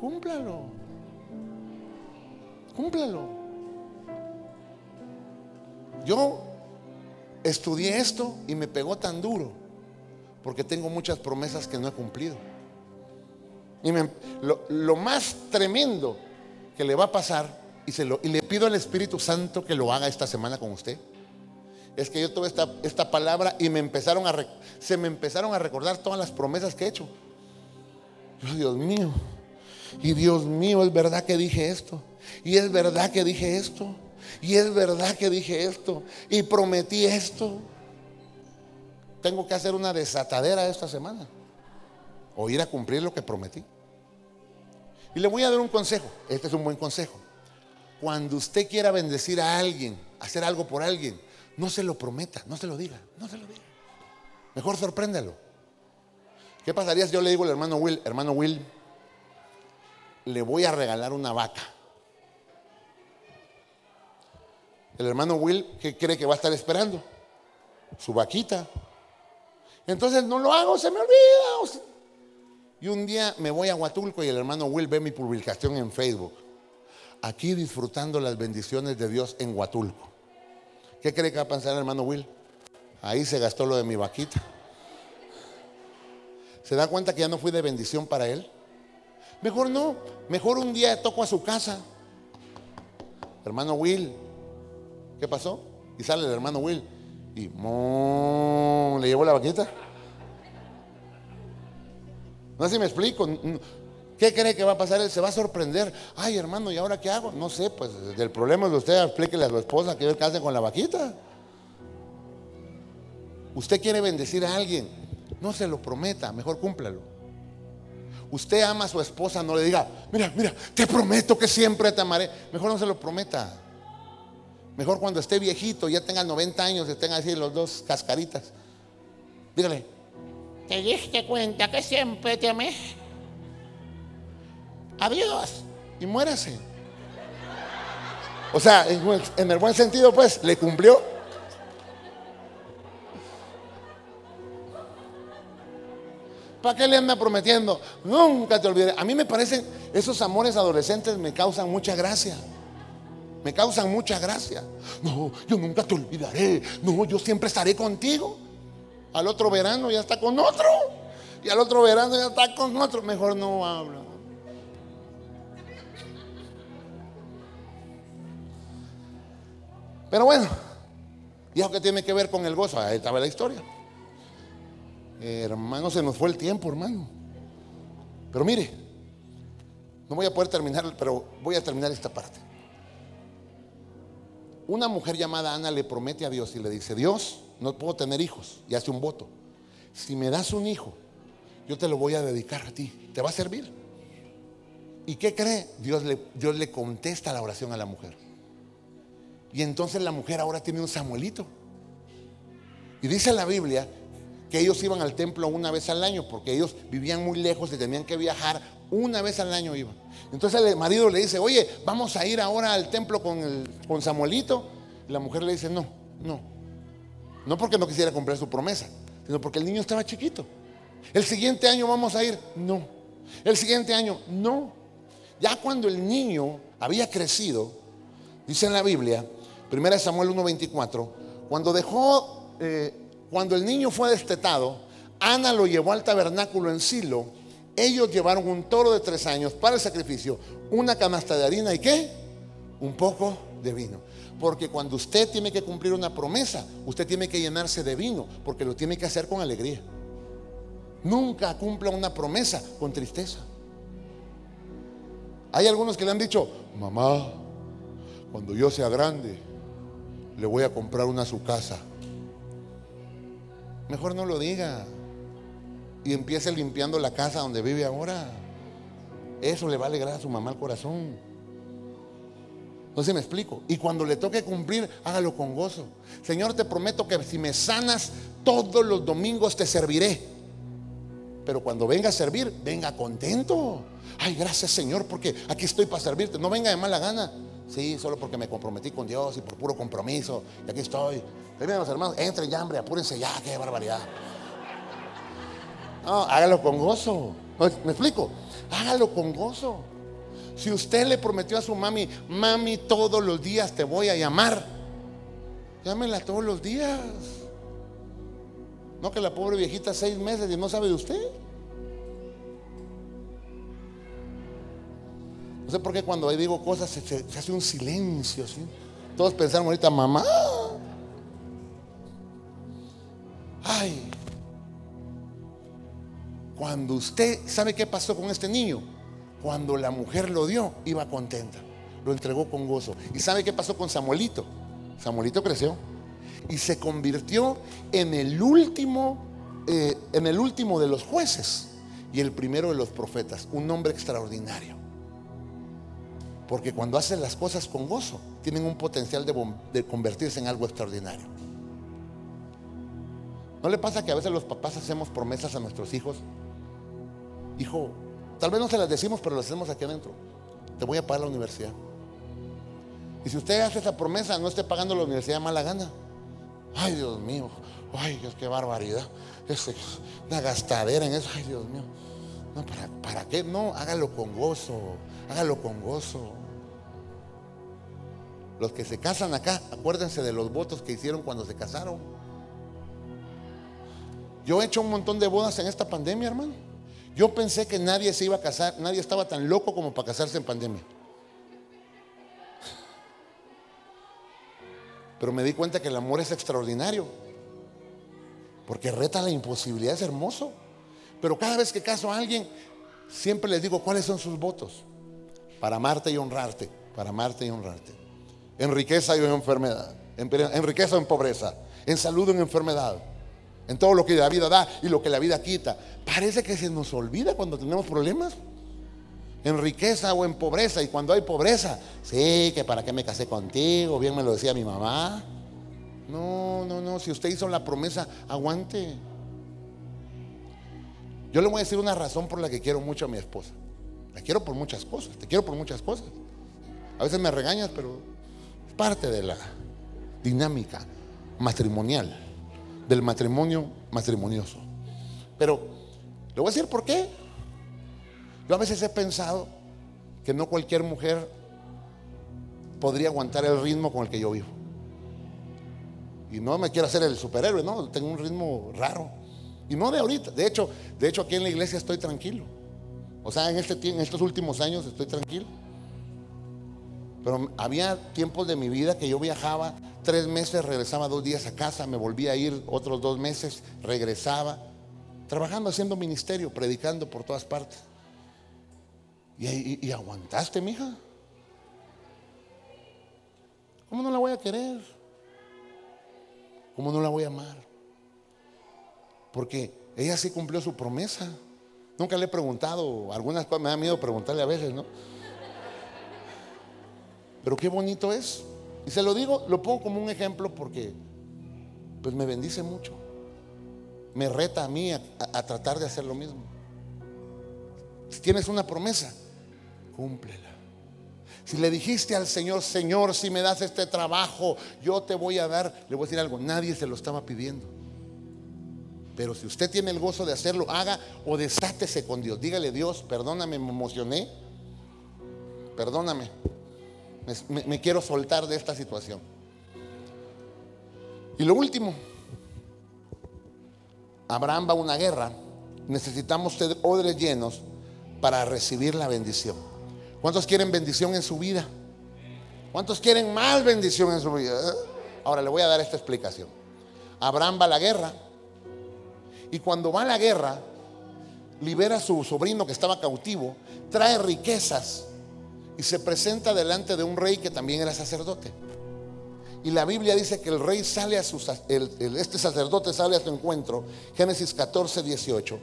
cúmplalo. Cúmplalo. Yo estudié esto y me pegó tan duro porque tengo muchas promesas que no he cumplido. Y lo, más tremendo que le va a pasar, y, se lo, y le pido al Espíritu Santo que lo haga esta semana con usted, es que yo tuve esta, palabra y me empezaron a, se me empezaron a recordar todas las promesas que he hecho. Dios mío, y Dios mío, es verdad que dije esto, y es verdad que dije esto. Y es verdad que dije esto y prometí esto. Tengo que hacer una desatadera esta semana o ir a cumplir lo que prometí. Y le voy a dar un consejo. Este es un buen consejo. Cuando usted quiera bendecir a alguien, hacer algo por alguien, no se lo prometa, no se lo diga, no se lo diga. Mejor sorpréndalo. ¿Qué pasaría si yo le digo al hermano Will, hermano Will, le voy a regalar una vaca. El hermano Will, ¿qué cree que va a estar esperando? Su vaquita. Entonces no lo hago, se me olvida. Y un día me voy a Huatulco y el hermano Will ve mi publicación en Facebook. Aquí disfrutando las bendiciones de Dios en Huatulco. ¿Qué cree que va a pensar el hermano Will? Ahí se gastó lo de mi vaquita. ¿Se da cuenta que ya no fui de bendición para él? Mejor no, mejor un día toco a su casa. Hermano Will, ¿qué pasó? Y sale el hermano Will y le llevó la vaquita. No sé si me explico. ¿Qué cree que va a pasar? Él se va a sorprender. Ay, hermano, ¿y ahora qué hago? No sé, pues el problema es de usted, explíquele a su esposa que qué hace con la vaquita. Usted quiere bendecir a alguien, no se lo prometa, mejor cúmplalo. Usted ama a su esposa, no le diga, mira, mira, te prometo que siempre te amaré. Mejor no se lo prometa. Mejor cuando esté viejito, ya tenga 90 años, tenga así los dos cascaritas. Dígale, ¿te diste cuenta que siempre te amé? Adiós. Y muérase. O sea, en el buen sentido, pues, le cumplió. ¿Para qué le anda prometiendo? Nunca te olvides. A mí me parecen, esos amores adolescentes me causan mucha gracia. Me causan mucha gracia. No, yo nunca te olvidaré. No, yo siempre estaré contigo. Al otro verano ya está con otro. Y al otro verano ya está con otro. Mejor no hablo. Pero bueno, ¿y eso qué tiene que ver con el gozo? Ahí estaba la historia hermano, se nos fue el tiempo, hermano. Pero mire, no voy a poder terminar, pero voy a terminar esta parte. Una mujer llamada Ana le promete a Dios y le dice, Dios, no puedo tener hijos. Y hace un voto. Si me das un hijo, yo te lo voy a dedicar a ti. ¿Te va a servir? ¿Y qué cree? Dios le, Dios le contesta la oración a la mujer. Y entonces la mujer ahora tiene un Samuelito. Y dice la Biblia que ellos iban al templo una vez al año, porque ellos vivían muy lejos y tenían que viajar, una vez al año iban. Entonces el marido le dice, oye, vamos a ir ahora al templo con, el, con Samuelito. Y la mujer le dice, no, no. No porque no quisiera cumplir su promesa, sino porque el niño estaba chiquito. El siguiente año vamos a ir, no. El siguiente año, no. Ya cuando el niño había crecido, dice en la Biblia, 1 Samuel 1.24, cuando dejó eh, cuando el niño fue destetado, Ana lo llevó al tabernáculo en Silo. Ellos llevaron un toro de tres años para el sacrificio, una canasta de harina y qué? Un poco de vino. Porque cuando usted tiene que cumplir una promesa, usted tiene que llenarse de vino, porque lo tiene que hacer con alegría. Nunca cumpla una promesa con tristeza. Hay algunos que le han dicho, mamá, cuando yo sea grande, le voy a comprar una a su casa. Mejor no lo diga. Y empiece limpiando la casa donde vive ahora. Eso le va a alegrar a su mamá el corazón. Sé me explico. Y cuando le toque cumplir, hágalo con gozo. Señor, te prometo que si me sanas, todos los domingos te serviré. Pero cuando venga a servir, venga contento. Ay, gracias Señor, porque aquí estoy para servirte. No venga de mala gana. Sí, solo porque me comprometí con Dios y por puro compromiso. Y aquí estoy. Miren hermanos, entren ya, hambre, apúrense ya, qué barbaridad. No, hágalo con gozo. ¿Me explico? Hágalo con gozo. Si usted le prometió a su mami, mami, todos los días te voy a llamar, llámela todos los días. No que la pobre viejita seis meses y no sabe de usted. No sé por qué cuando digo cosas se, hace un silencio. ¿sí? Todos pensaron ahorita, mamá. Ay. Cuando usted, ¿sabe qué pasó con este niño? Cuando la mujer lo dio, iba contenta. Lo entregó con gozo. ¿Y sabe qué pasó con Samuelito? Samuelito creció y se convirtió en el último, eh, en el último de los jueces y el primero de los profetas. Un hombre extraordinario. Porque cuando hacen las cosas con gozo, tienen un potencial de, convertirse en algo extraordinario. ¿No le pasa que a veces los papás hacemos promesas a nuestros hijos? Hijo, Tal vez no se las decimos, pero las hacemos aquí adentro. Te voy a pagar la universidad. Y si usted hace esa promesa, no esté pagando la universidad de mala gana. Ay, Dios mío. Ay, Dios, qué barbaridad. Es una gastadera en eso. Ay, Dios mío. No, ¿para, ¿para qué? No, hágalo con gozo. Hágalo con gozo. Los que se casan acá, acuérdense de los votos que hicieron cuando se casaron. Yo he hecho un montón de bodas en esta pandemia, hermano. Yo pensé que nadie se iba a casar, nadie estaba tan loco como para casarse en pandemia. Pero me di cuenta que el amor es extraordinario. Porque reta la imposibilidad, es hermoso. Pero cada vez que caso a alguien, siempre les digo cuáles son sus votos. Para amarte y honrarte. Para amarte y honrarte. En riqueza y en enfermedad. En, riqueza o en pobreza. En salud o en enfermedad. En todo lo que la vida da y lo que la vida quita. Parece que se nos olvida cuando tenemos problemas. En riqueza o en pobreza. Y cuando hay pobreza, sí, que para qué me casé contigo. Bien me lo decía mi mamá. No, no, no. Si usted hizo la promesa, aguante. Yo le voy a decir una razón por la que quiero mucho a mi esposa. La quiero por muchas cosas. Te quiero por muchas cosas. A veces me regañas, pero parte de la dinámica matrimonial, del matrimonio matrimonioso. Pero le voy a decir por qué. Yo a veces he pensado que no cualquier mujer podría aguantar el ritmo con el que yo vivo. Y no me quiero hacer el superhéroe, no, tengo un ritmo raro. Y no de ahorita, de hecho, de hecho aquí en la iglesia estoy tranquilo. O sea, en, este, en estos últimos años estoy tranquilo. Pero había tiempos de mi vida que yo viajaba tres meses, regresaba dos días a casa, me volvía a ir otros dos meses, regresaba, trabajando, haciendo ministerio, predicando por todas partes. Y, y, y aguantaste, mija. ¿Cómo no la voy a querer? ¿Cómo no la voy a amar? Porque ella sí cumplió su promesa. Nunca le he preguntado, algunas cosas me da miedo preguntarle a veces, ¿no? Pero qué bonito es. Y se lo digo, lo pongo como un ejemplo porque pues me bendice mucho. Me reta a mí a, a tratar de hacer lo mismo. Si tienes una promesa, cúmplela. Si le dijiste al Señor, Señor, si me das este trabajo, yo te voy a dar, le voy a decir algo, nadie se lo estaba pidiendo. Pero si usted tiene el gozo de hacerlo, haga o desátese con Dios. Dígale, Dios, perdóname, me emocioné. Perdóname. Me, quiero soltar de esta situación. Y lo último, Abraham va a una guerra. Necesitamos odres llenos para recibir la bendición. ¿Cuántos quieren bendición en su vida? ¿Cuántos quieren más bendición en su vida? Ahora le voy a dar esta explicación. Abraham va a la guerra y cuando va a la guerra, libera a su sobrino que estaba cautivo, trae riquezas y se presenta delante de un rey que también era sacerdote. Y la Biblia dice que el rey sale a su, este sacerdote sale a su encuentro, Génesis 14, 18.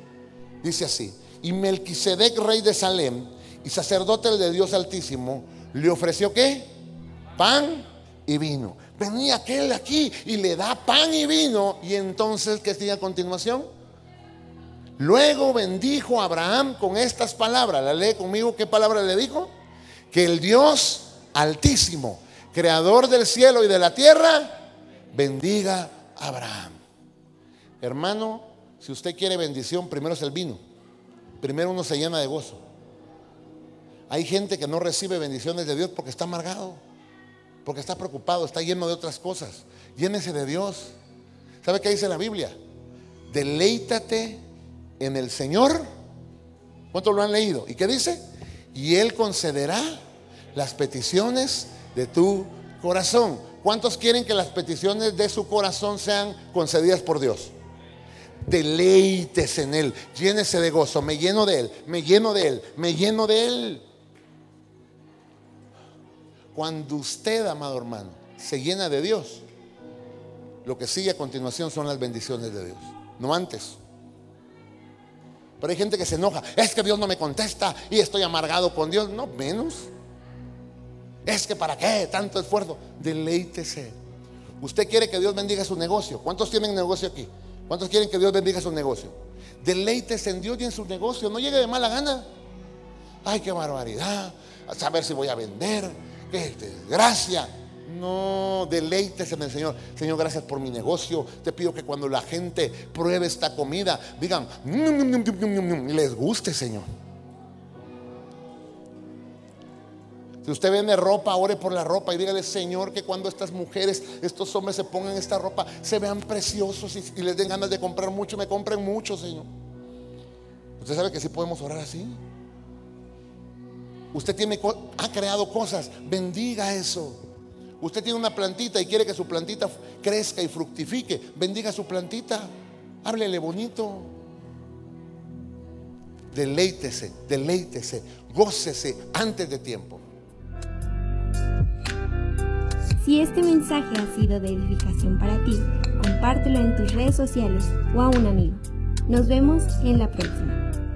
Dice así, y Melquisedec, rey de Salem, y sacerdote de Dios Altísimo, le ofreció qué? Pan y vino. Venía aquel aquí y le da pan y vino. Y entonces, ¿qué sigue a continuación? Luego bendijo a Abraham con estas palabras. La lee conmigo, ¿qué palabra le dijo? Que el Dios Altísimo, creador del cielo y de la tierra, bendiga a Abraham. Hermano, si usted quiere bendición, primero es el vino. Primero uno se llena de gozo. Hay gente que no recibe bendiciones de Dios porque está amargado, porque está preocupado, está lleno de otras cosas. Llénese de Dios. ¿Sabe qué dice la Biblia? Deleítate en el Señor. ¿Cuántos lo han leído? ¿Y qué dice? Y Él concederá las peticiones de tu corazón. ¿Cuántos quieren que las peticiones de su corazón sean concedidas por Dios? Deleites en Él, llénese de gozo, me lleno de Él, me lleno de Él, me lleno de Él. Cuando usted, amado hermano, se llena de Dios, lo que sigue a continuación son las bendiciones de Dios, no antes. Pero hay gente que se enoja, es que Dios no me contesta y estoy amargado con Dios, no menos. Es que para qué tanto esfuerzo, deleítese. Usted quiere que Dios bendiga su negocio. ¿Cuántos tienen negocio aquí? ¿Cuántos quieren que Dios bendiga su negocio? Deleítese en Dios y en su negocio. No llegue de mala gana. ay, qué barbaridad, a saber si voy a vender, qué desgracia. No, deleítese en el Señor. Señor, gracias por mi negocio. Te pido que cuando la gente pruebe esta comida, digan, y les guste, Señor. Si usted vende ropa, ore por la ropa y dígale, Señor, que cuando estas mujeres, estos hombres se pongan esta ropa, se vean preciosos y, les den ganas de comprar mucho, me compren mucho, Señor. Usted sabe que sí podemos orar así. Usted tiene, ha creado cosas, bendiga eso. Usted tiene una plantita y quiere que su plantita crezca y fructifique, bendiga su plantita, háblele bonito. Deleítese, deleítese, gócese antes de tiempo. Si este mensaje ha sido de edificación para ti, compártelo en tus redes sociales o a un amigo. Nos vemos en la próxima.